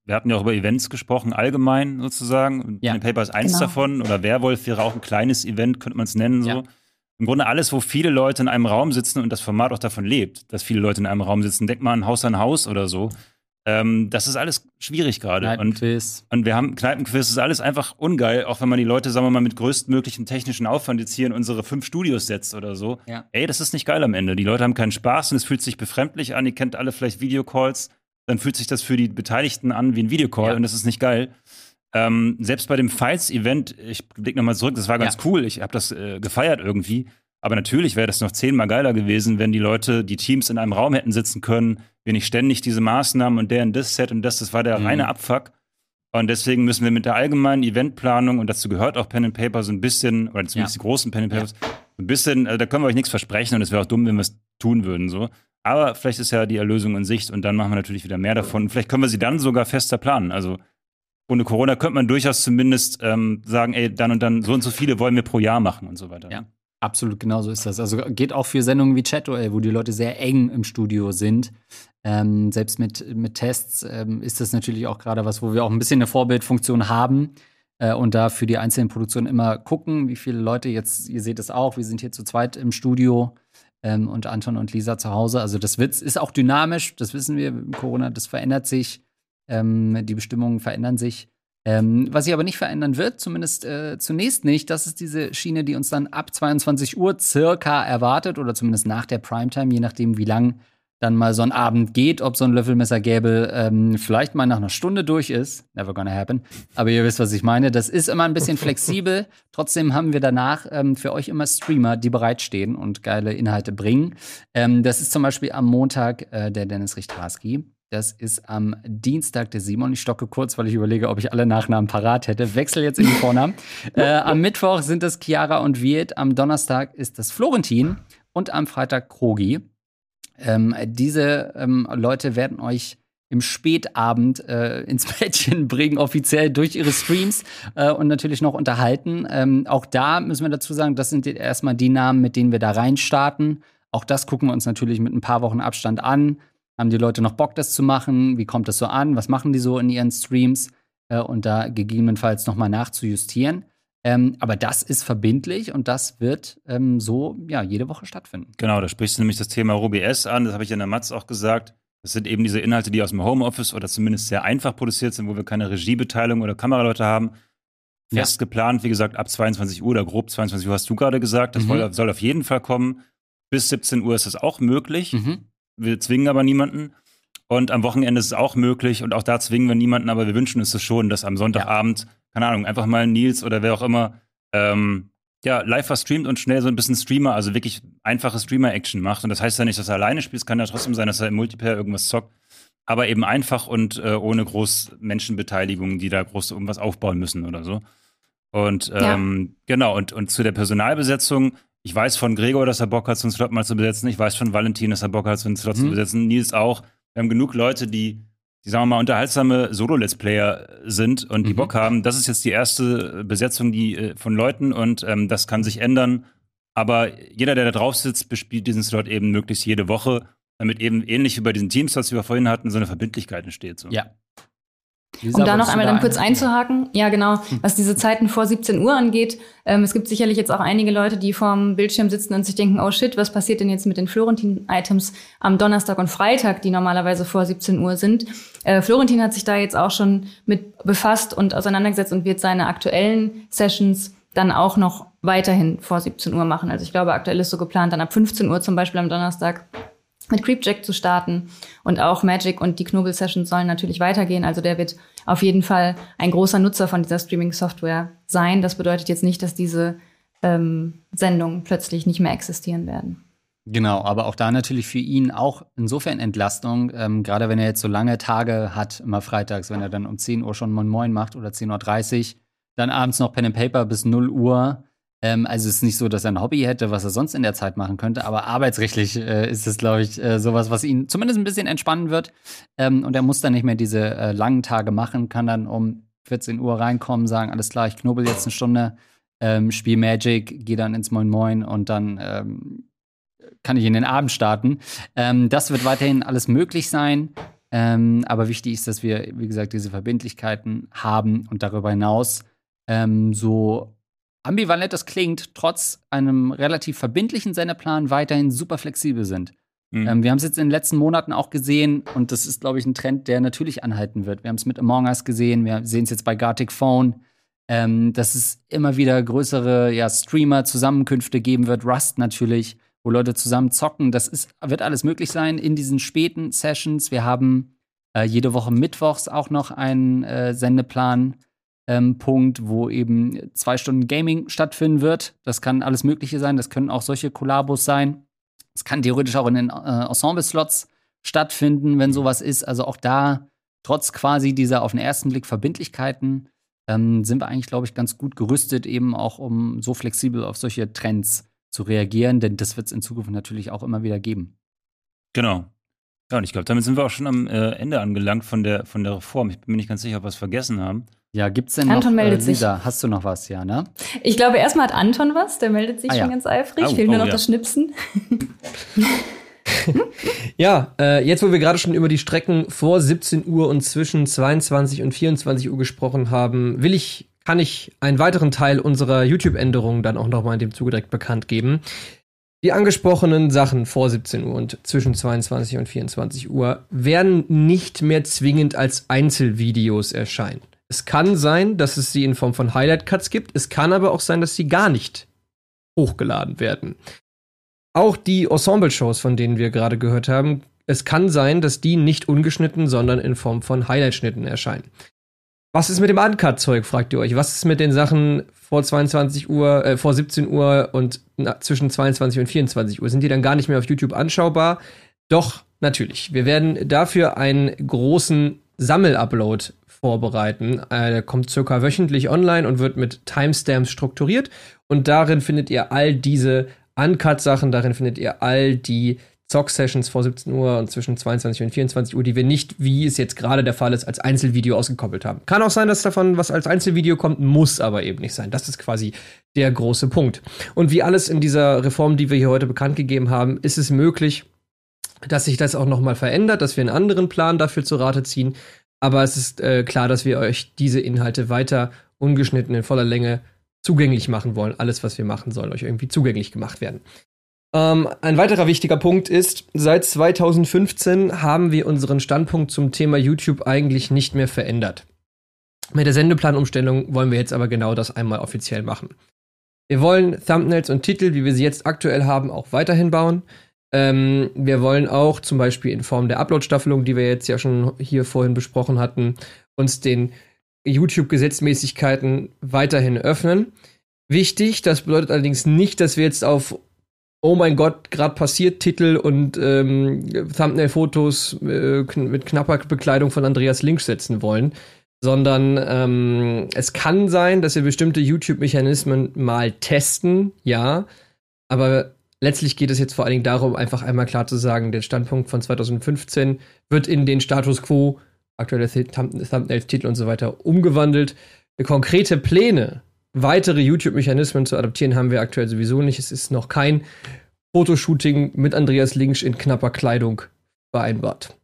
wir hatten ja auch über Events gesprochen, allgemein sozusagen. Ja. Paper ist eins genau. davon. Oder Werwolf wäre auch ein kleines Event, könnte man es nennen. So. Ja. Im Grunde alles, wo viele Leute in einem Raum sitzen und das Format auch davon lebt, dass viele Leute in einem Raum sitzen. Denk mal an Haus an Haus oder so. Ähm, das ist alles schwierig gerade. Und, und wir haben Kneipenquiz, ist alles einfach ungeil, auch wenn man die Leute, sagen wir mal, mit größtmöglichen technischen Aufwand jetzt hier in unsere fünf Studios setzt oder so. Ja. Ey, das ist nicht geil am Ende. Die Leute haben keinen Spaß und es fühlt sich befremdlich an. Ihr kennt alle vielleicht Videocalls. Dann fühlt sich das für die Beteiligten an wie ein Videocall ja. und das ist nicht geil. Ähm, selbst bei dem Fights-Event, ich blicke nochmal zurück, das war ganz ja. cool. Ich habe das äh, gefeiert irgendwie. Aber natürlich wäre das noch zehnmal geiler gewesen, wenn die Leute, die Teams in einem Raum hätten sitzen können, wir nicht ständig diese Maßnahmen und der und das Set und das, das war der mhm. reine Abfuck. Und deswegen müssen wir mit der allgemeinen Eventplanung, und dazu gehört auch Pen and Paper so ein bisschen, oder zumindest ja. die großen Pen and Papers, ja. ein bisschen, also da können wir euch nichts versprechen und es wäre auch dumm, wenn wir es tun würden, so. Aber vielleicht ist ja die Erlösung in Sicht und dann machen wir natürlich wieder mehr davon. vielleicht können wir sie dann sogar fester planen. Also ohne Corona könnte man durchaus zumindest ähm, sagen, ey, dann und dann so und so viele wollen wir pro Jahr machen und so weiter. Ja. Absolut, genau so ist das. Also geht auch für Sendungen wie Chat.ol, wo die Leute sehr eng im Studio sind. Ähm, selbst mit, mit Tests ähm, ist das natürlich auch gerade was, wo wir auch ein bisschen eine Vorbildfunktion haben äh, und da für die einzelnen Produktionen immer gucken, wie viele Leute jetzt, ihr seht es auch, wir sind hier zu zweit im Studio, ähm, und Anton und Lisa zu Hause. Also das wird, ist auch dynamisch, das wissen wir. Corona, das verändert sich. Ähm, die Bestimmungen verändern sich. Ähm, was sich aber nicht verändern wird, zumindest äh, zunächst nicht, das ist diese Schiene, die uns dann ab 22 Uhr circa erwartet oder zumindest nach der Primetime, je nachdem, wie lang dann mal so ein Abend geht, ob so ein Löffelmesser gäbe, ähm, vielleicht mal nach einer Stunde durch ist. Never gonna happen. Aber ihr wisst, was ich meine. Das ist immer ein bisschen flexibel. Trotzdem haben wir danach ähm, für euch immer Streamer, die bereitstehen und geile Inhalte bringen. Ähm, das ist zum Beispiel am Montag äh, der Dennis Richtarski. Das ist am Dienstag der Simon. Ich stocke kurz, weil ich überlege, ob ich alle Nachnamen parat hätte. Wechsel jetzt in die Vornamen. äh, am Mittwoch sind es Chiara und Viet. Am Donnerstag ist es Florentin. Und am Freitag Krogi. Ähm, diese ähm, Leute werden euch im Spätabend äh, ins Bettchen bringen, offiziell durch ihre Streams äh, und natürlich noch unterhalten. Ähm, auch da müssen wir dazu sagen, das sind erstmal die Namen, mit denen wir da reinstarten. Auch das gucken wir uns natürlich mit ein paar Wochen Abstand an. Haben die Leute noch Bock, das zu machen? Wie kommt das so an? Was machen die so in ihren Streams? Äh, und da gegebenenfalls nochmal nachzujustieren. Ähm, aber das ist verbindlich und das wird ähm, so ja, jede Woche stattfinden. Genau, da sprichst du nämlich das Thema RoBS an. Das habe ich in der Matz auch gesagt. Das sind eben diese Inhalte, die aus dem Homeoffice oder zumindest sehr einfach produziert sind, wo wir keine Regiebeteiligung oder Kameraleute haben. Fest ja. geplant, wie gesagt, ab 22 Uhr oder grob 22 Uhr hast du gerade gesagt. Das mhm. soll auf jeden Fall kommen. Bis 17 Uhr ist das auch möglich. Mhm. Wir zwingen aber niemanden. Und am Wochenende ist es auch möglich. Und auch da zwingen wir niemanden, aber wir wünschen uns das schon, dass am Sonntagabend, ja. keine Ahnung, einfach mal Nils oder wer auch immer, ähm, ja, live verstreamt und schnell so ein bisschen Streamer, also wirklich einfache Streamer-Action macht. Und das heißt ja nicht, dass er alleine spielt. Es kann ja trotzdem sein, dass er im Multiplayer irgendwas zockt. Aber eben einfach und äh, ohne groß Menschenbeteiligung, die da groß irgendwas aufbauen müssen oder so. Und ähm, ja. genau, und, und zu der Personalbesetzung, ich weiß von Gregor, dass er Bock hat, so einen Slot mal zu besetzen. Ich weiß von Valentin, dass er Bock hat, so einen Slot mhm. zu besetzen. Nils auch. Wir haben genug Leute, die, die sagen wir mal, unterhaltsame Solo-Let's Player sind und die mhm. Bock haben. Das ist jetzt die erste Besetzung die, äh, von Leuten und ähm, das kann sich ändern. Aber jeder, der da drauf sitzt, bespielt diesen Slot eben möglichst jede Woche, damit eben ähnlich wie bei diesen Teams, was wir vorhin hatten, so eine Verbindlichkeit entsteht. So. Ja, um da noch einmal dann kurz einzuhaken, ja genau, was diese Zeiten vor 17 Uhr angeht, ähm, es gibt sicherlich jetzt auch einige Leute, die vorm Bildschirm sitzen und sich denken, oh shit, was passiert denn jetzt mit den Florentin-Items am Donnerstag und Freitag, die normalerweise vor 17 Uhr sind. Äh, Florentin hat sich da jetzt auch schon mit befasst und auseinandergesetzt und wird seine aktuellen Sessions dann auch noch weiterhin vor 17 Uhr machen. Also ich glaube, aktuell ist so geplant, dann ab 15 Uhr zum Beispiel am Donnerstag mit Creepjack zu starten. Und auch Magic und die Knobel-Sessions sollen natürlich weitergehen. Also der wird auf jeden Fall ein großer Nutzer von dieser Streaming-Software sein. Das bedeutet jetzt nicht, dass diese ähm, Sendungen plötzlich nicht mehr existieren werden. Genau, aber auch da natürlich für ihn auch insofern Entlastung, ähm, gerade wenn er jetzt so lange Tage hat, immer freitags, wenn er dann um 10 Uhr schon Moin Moin macht oder 10.30 Uhr, dann abends noch Pen and Paper bis 0 Uhr, ähm, also es ist nicht so, dass er ein Hobby hätte, was er sonst in der Zeit machen könnte, aber arbeitsrechtlich äh, ist es, glaube ich, äh, sowas, was ihn zumindest ein bisschen entspannen wird. Ähm, und er muss dann nicht mehr diese äh, langen Tage machen, kann dann um 14 Uhr reinkommen, sagen, alles klar, ich knobel jetzt eine Stunde, ähm, spiel Magic, gehe dann ins Moin Moin und dann ähm, kann ich in den Abend starten. Ähm, das wird weiterhin alles möglich sein. Ähm, aber wichtig ist, dass wir, wie gesagt, diese Verbindlichkeiten haben und darüber hinaus ähm, so ambivalent das klingt, trotz einem relativ verbindlichen Sendeplan weiterhin super flexibel sind. Mhm. Ähm, wir haben es jetzt in den letzten Monaten auch gesehen und das ist, glaube ich, ein Trend, der natürlich anhalten wird. Wir haben es mit Among Us gesehen, wir sehen es jetzt bei Gartic Phone, ähm, dass es immer wieder größere ja, Streamer-Zusammenkünfte geben wird, Rust natürlich, wo Leute zusammen zocken. Das ist, wird alles möglich sein in diesen späten Sessions. Wir haben äh, jede Woche mittwochs auch noch einen äh, Sendeplan ähm, Punkt, wo eben zwei Stunden Gaming stattfinden wird. Das kann alles Mögliche sein. Das können auch solche Kollabos sein. Es kann theoretisch auch in den äh, Ensemble-Slots stattfinden, wenn sowas ist. Also auch da, trotz quasi dieser auf den ersten Blick Verbindlichkeiten, ähm, sind wir eigentlich, glaube ich, ganz gut gerüstet, eben auch um so flexibel auf solche Trends zu reagieren, denn das wird es in Zukunft natürlich auch immer wieder geben. Genau. Ja, und ich glaube, damit sind wir auch schon am äh, Ende angelangt von der, von der Reform. Ich bin mir nicht ganz sicher, ob wir es vergessen haben. Ja, gibt's denn Anton noch, meldet äh, Lisa, sich. hast du noch was, ja, ne? Ich glaube, erstmal hat Anton was, der meldet sich Ah, schon ja. ganz eifrig. Oh, Fehlt nur oh, noch ja. das Schnipsen. Ja, äh, jetzt wo wir gerade schon über die Strecken vor 17 Uhr und zwischen 22 und 24 Uhr gesprochen haben, will ich, kann ich einen weiteren Teil unserer YouTube-Änderungen dann auch noch mal in dem Zuge direkt bekannt geben. Die angesprochenen Sachen vor 17 Uhr und zwischen 22 und 24 Uhr werden nicht mehr zwingend als Einzelvideos erscheinen. Es kann sein, dass es sie in Form von Highlight Cuts gibt. Es kann aber auch sein, dass sie gar nicht hochgeladen werden. Auch die Ensemble-Shows, von denen wir gerade gehört haben, es kann sein, dass die nicht ungeschnitten, sondern in Form von Highlight-Schnitten erscheinen. Was ist mit dem Uncut-Zeug, fragt ihr euch? Was ist mit den Sachen vor 22 Uhr, äh, vor 17 Uhr und na, zwischen 22 und 24 Uhr? Sind die dann gar nicht mehr auf YouTube anschaubar? Doch, natürlich. Wir werden dafür einen großen Sammel-Upload vorbereiten. Äh, der kommt circa wöchentlich online und wird mit Timestamps strukturiert. Und darin findet ihr all diese Uncut-Sachen, darin findet ihr all die Zock-Sessions vor 17 Uhr und zwischen 22 und 24 Uhr, die wir nicht, wie es jetzt gerade der Fall ist, als Einzelvideo ausgekoppelt haben. Kann auch sein, dass davon was als Einzelvideo kommt, muss aber eben nicht sein. Das ist quasi der große Punkt. Und wie alles in dieser Reform, die wir hier heute bekannt gegeben haben, ist es möglich, dass sich das auch noch mal verändert, dass wir einen anderen Plan dafür zu Rate ziehen. Aber es ist äh, klar, dass wir euch diese Inhalte weiter ungeschnitten in voller Länge zugänglich machen wollen. Alles, was wir machen, soll euch irgendwie zugänglich gemacht werden. Ähm, ein weiterer wichtiger Punkt ist, seit 2015 haben wir unseren Standpunkt zum Thema YouTube eigentlich nicht mehr verändert. Mit der Sendeplanumstellung wollen wir jetzt aber genau das einmal offiziell machen. Wir wollen Thumbnails und Titel, wie wir sie jetzt aktuell haben, auch weiterhin bauen. Ähm, wir wollen auch zum Beispiel in Form der Upload-Staffelung, die wir jetzt ja schon hier vorhin besprochen hatten, uns den YouTube-Gesetzmäßigkeiten weiterhin öffnen. Wichtig, das bedeutet allerdings nicht, dass wir jetzt auf oh mein Gott, gerade passiert Titel und ähm, Thumbnail-Fotos äh, mit knapper Bekleidung von Andreas Link setzen wollen, sondern ähm, es kann sein, dass wir bestimmte YouTube-Mechanismen mal testen, ja, aber letztlich geht es jetzt vor allen Dingen darum, einfach einmal klar zu sagen, der Standpunkt von 2015 wird in den Status quo, aktuelle Thumbnails, Titel und so weiter umgewandelt. Konkrete Pläne weitere YouTube-Mechanismen zu adaptieren haben wir aktuell sowieso nicht. Es ist noch kein Fotoshooting mit Andreas Linksch in knapper Kleidung vereinbart.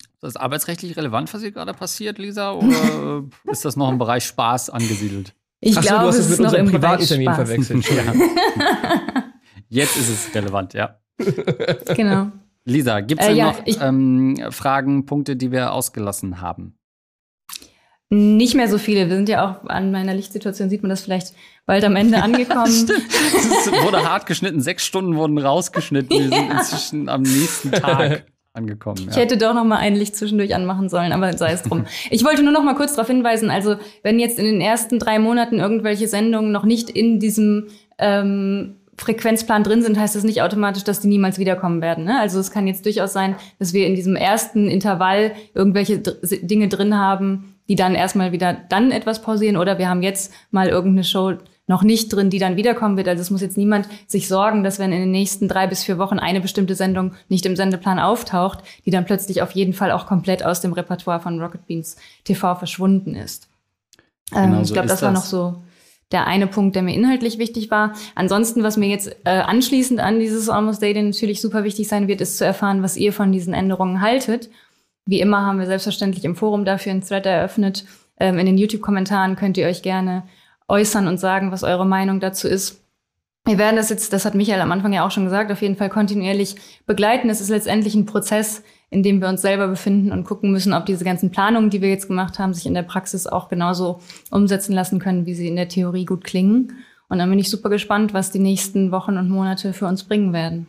Ist das arbeitsrechtlich relevant, was hier gerade passiert, Lisa? Oder ist das noch im Bereich Spaß angesiedelt? Ich glaube, es ist mit unserem Spaß. verwechselt. Ja. Jetzt ist es relevant, ja. Genau. Lisa, gibt es äh, ja, noch ähm, Fragen, Punkte, die wir ausgelassen haben? Nicht mehr so viele. Wir sind ja auch an meiner Lichtsituation, sieht man das vielleicht bald am Ende angekommen. es wurde hart geschnitten, sechs Stunden wurden rausgeschnitten. Wir sind inzwischen am nächsten Tag angekommen. Ja. Ich hätte doch noch mal ein Licht zwischendurch anmachen sollen, aber sei es drum. ich wollte nur noch mal kurz darauf hinweisen, also wenn jetzt in den ersten drei Monaten irgendwelche Sendungen noch nicht in diesem ähm, Frequenzplan drin sind, heißt das nicht automatisch, dass die niemals wiederkommen werden. Ne? Also es kann jetzt durchaus sein, dass wir in diesem ersten Intervall irgendwelche Dinge drin haben, die dann erstmal wieder dann etwas pausieren oder wir haben jetzt mal irgendeine Show noch nicht drin, die dann wiederkommen wird. Also es muss jetzt niemand sich sorgen, dass wenn in den nächsten drei bis vier Wochen eine bestimmte Sendung nicht im Sendeplan auftaucht, die dann plötzlich auf jeden Fall auch komplett aus dem Repertoire von Rocket Beans TV verschwunden ist. Ähm, genau ähm, ich glaube, das, das war noch so der eine Punkt, der mir inhaltlich wichtig war. Ansonsten, was mir jetzt äh, anschließend an dieses Almost Daily natürlich super wichtig sein wird, ist zu erfahren, was ihr von diesen Änderungen haltet. Wie immer haben wir selbstverständlich im Forum dafür einen Thread eröffnet. Ähm, in den YouTube-Kommentaren könnt ihr euch gerne äußern und sagen, was eure Meinung dazu ist. Wir werden das jetzt, das hat Michael am Anfang ja auch schon gesagt, auf jeden Fall kontinuierlich begleiten. Es ist letztendlich ein Prozess, in dem wir uns selber befinden und gucken müssen, ob diese ganzen Planungen, die wir jetzt gemacht haben, sich in der Praxis auch genauso umsetzen lassen können, wie sie in der Theorie gut klingen. Und dann bin ich super gespannt, was die nächsten Wochen und Monate für uns bringen werden.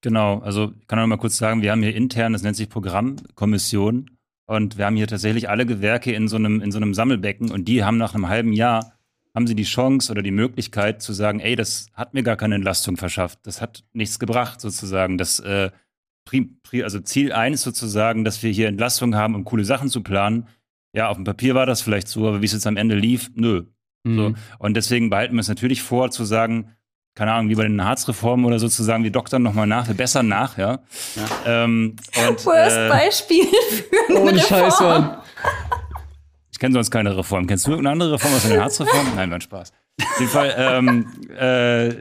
Genau, also ich kann noch mal kurz sagen, wir haben hier intern, das nennt sich Programmkommission und wir haben hier tatsächlich alle Gewerke in so einem, in so einem Sammelbecken und die haben nach einem halben Jahr, haben sie die Chance oder die Möglichkeit zu sagen, ey, das hat mir gar keine Entlastung verschafft, das hat nichts gebracht sozusagen. Das, äh, also Ziel eins sozusagen, dass wir hier Entlastung haben, um coole Sachen zu planen. Ja, auf dem Papier war das vielleicht so, aber wie es jetzt am Ende lief, nö. Mhm. So. Und deswegen behalten wir es natürlich vor, zu sagen, keine Ahnung, wie bei den Harzreformen oder sozusagen, wir doktern nochmal nach, wir bessern nach, ja. ja. Ähm, und, Worst äh, Beispiel für eine Ohne Scheiß, Mann. Ich kenne sonst keine Reform. Kennst du irgendeine andere Reform aus der Harzreform? Nein, mein Spaß. Auf jeden Fall, ähm, äh,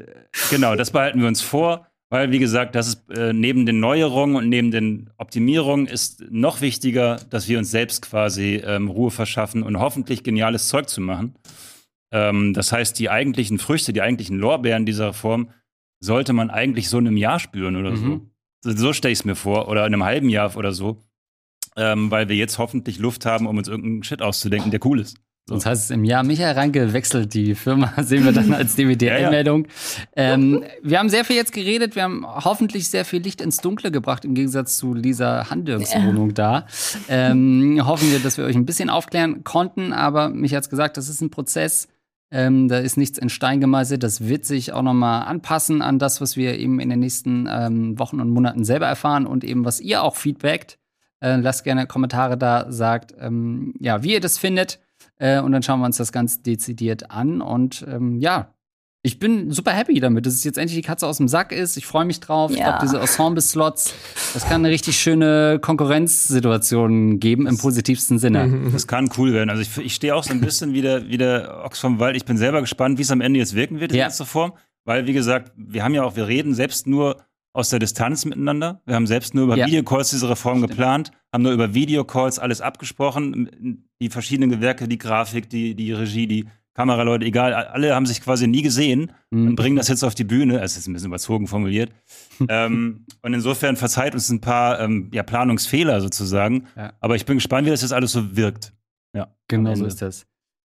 genau, das behalten wir uns vor, weil, wie gesagt, das ist äh, neben den Neuerungen und neben den Optimierungen ist noch wichtiger, dass wir uns selbst quasi ähm, Ruhe verschaffen und hoffentlich geniales Zeug zu machen. Ähm, das heißt, die eigentlichen Früchte, die eigentlichen Lorbeeren dieser Reform sollte man eigentlich so in einem Jahr spüren oder mhm. so. So stelle ich es mir vor. Oder in einem halben Jahr oder so. Ähm, weil wir jetzt hoffentlich Luft haben, um uns irgendeinen Shit auszudenken, der cool ist. So. Sonst heißt es im Jahr, Michael Ranke wechselt die Firma, sehen wir dann als DVD-Meldung. ja, ja. ähm, wir haben sehr viel jetzt geredet, wir haben hoffentlich sehr viel Licht ins Dunkle gebracht, im Gegensatz zu Lisa Handürks. Wohnung da. Ähm, hoffen wir, dass wir euch ein bisschen aufklären konnten, aber mich hat's gesagt, das ist ein Prozess, ähm, da ist nichts in Stein gemeißelt, das wird sich auch nochmal anpassen an das, was wir eben in den nächsten ähm, Wochen und Monaten selber erfahren und eben was ihr auch feedbackt. Äh, lasst gerne Kommentare da, sagt, ähm, ja, wie ihr das findet. Äh, und dann schauen wir uns das ganz dezidiert an. Und ähm, ja, ich bin super happy damit, dass es jetzt endlich die Katze aus dem Sack ist. Ich freue mich drauf. Ja. Ich glaube, diese Ensemble-Slots, das kann eine richtig schöne Konkurrenzsituation geben im positivsten Sinne. Mhm. Das kann cool werden. Also ich, ich stehe auch so ein bisschen wie der, wie der Ochs vom Wald. Ich bin selber gespannt, wie es am Ende jetzt wirken wird in ja. letzter Form. Weil, wie gesagt, wir haben ja auch, wir reden selbst nur aus der Distanz miteinander. Wir haben selbst nur über ja. Videocalls diese Reform Stimmt. geplant, haben nur über Videocalls alles abgesprochen. Die verschiedenen Gewerke, die Grafik, die, die Regie, die Kameraleute, egal, alle haben sich quasi nie gesehen mhm. und bringen das jetzt auf die Bühne. Es ist ein bisschen überzogen formuliert. ähm, und insofern verzeiht uns ein paar ähm, ja, Planungsfehler sozusagen. Ja. Aber ich bin gespannt, wie das jetzt alles so wirkt. Ja, genau so ist das.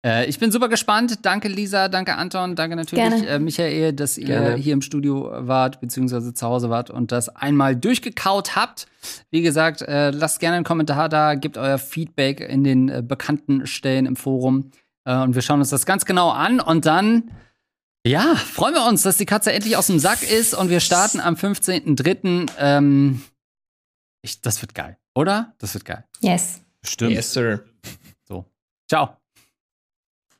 Äh, ich bin super gespannt. Danke, Lisa. Danke, Anton. Danke natürlich, äh, Michael, dass ihr Gerne. hier im Studio wart, beziehungsweise zu Hause wart und das einmal durchgekaut habt. Wie gesagt, äh, lasst gerne einen Kommentar da, gebt euer Feedback in den äh, bekannten Stellen im Forum. Äh, und wir schauen uns das ganz genau an. Und dann, ja, freuen wir uns, dass die Katze endlich aus dem Sack ist. Und wir starten am 15.03. Ähm, ich, das wird geil, oder? Das wird geil. Yes. Stimmt. Yes, sir. So. Ciao.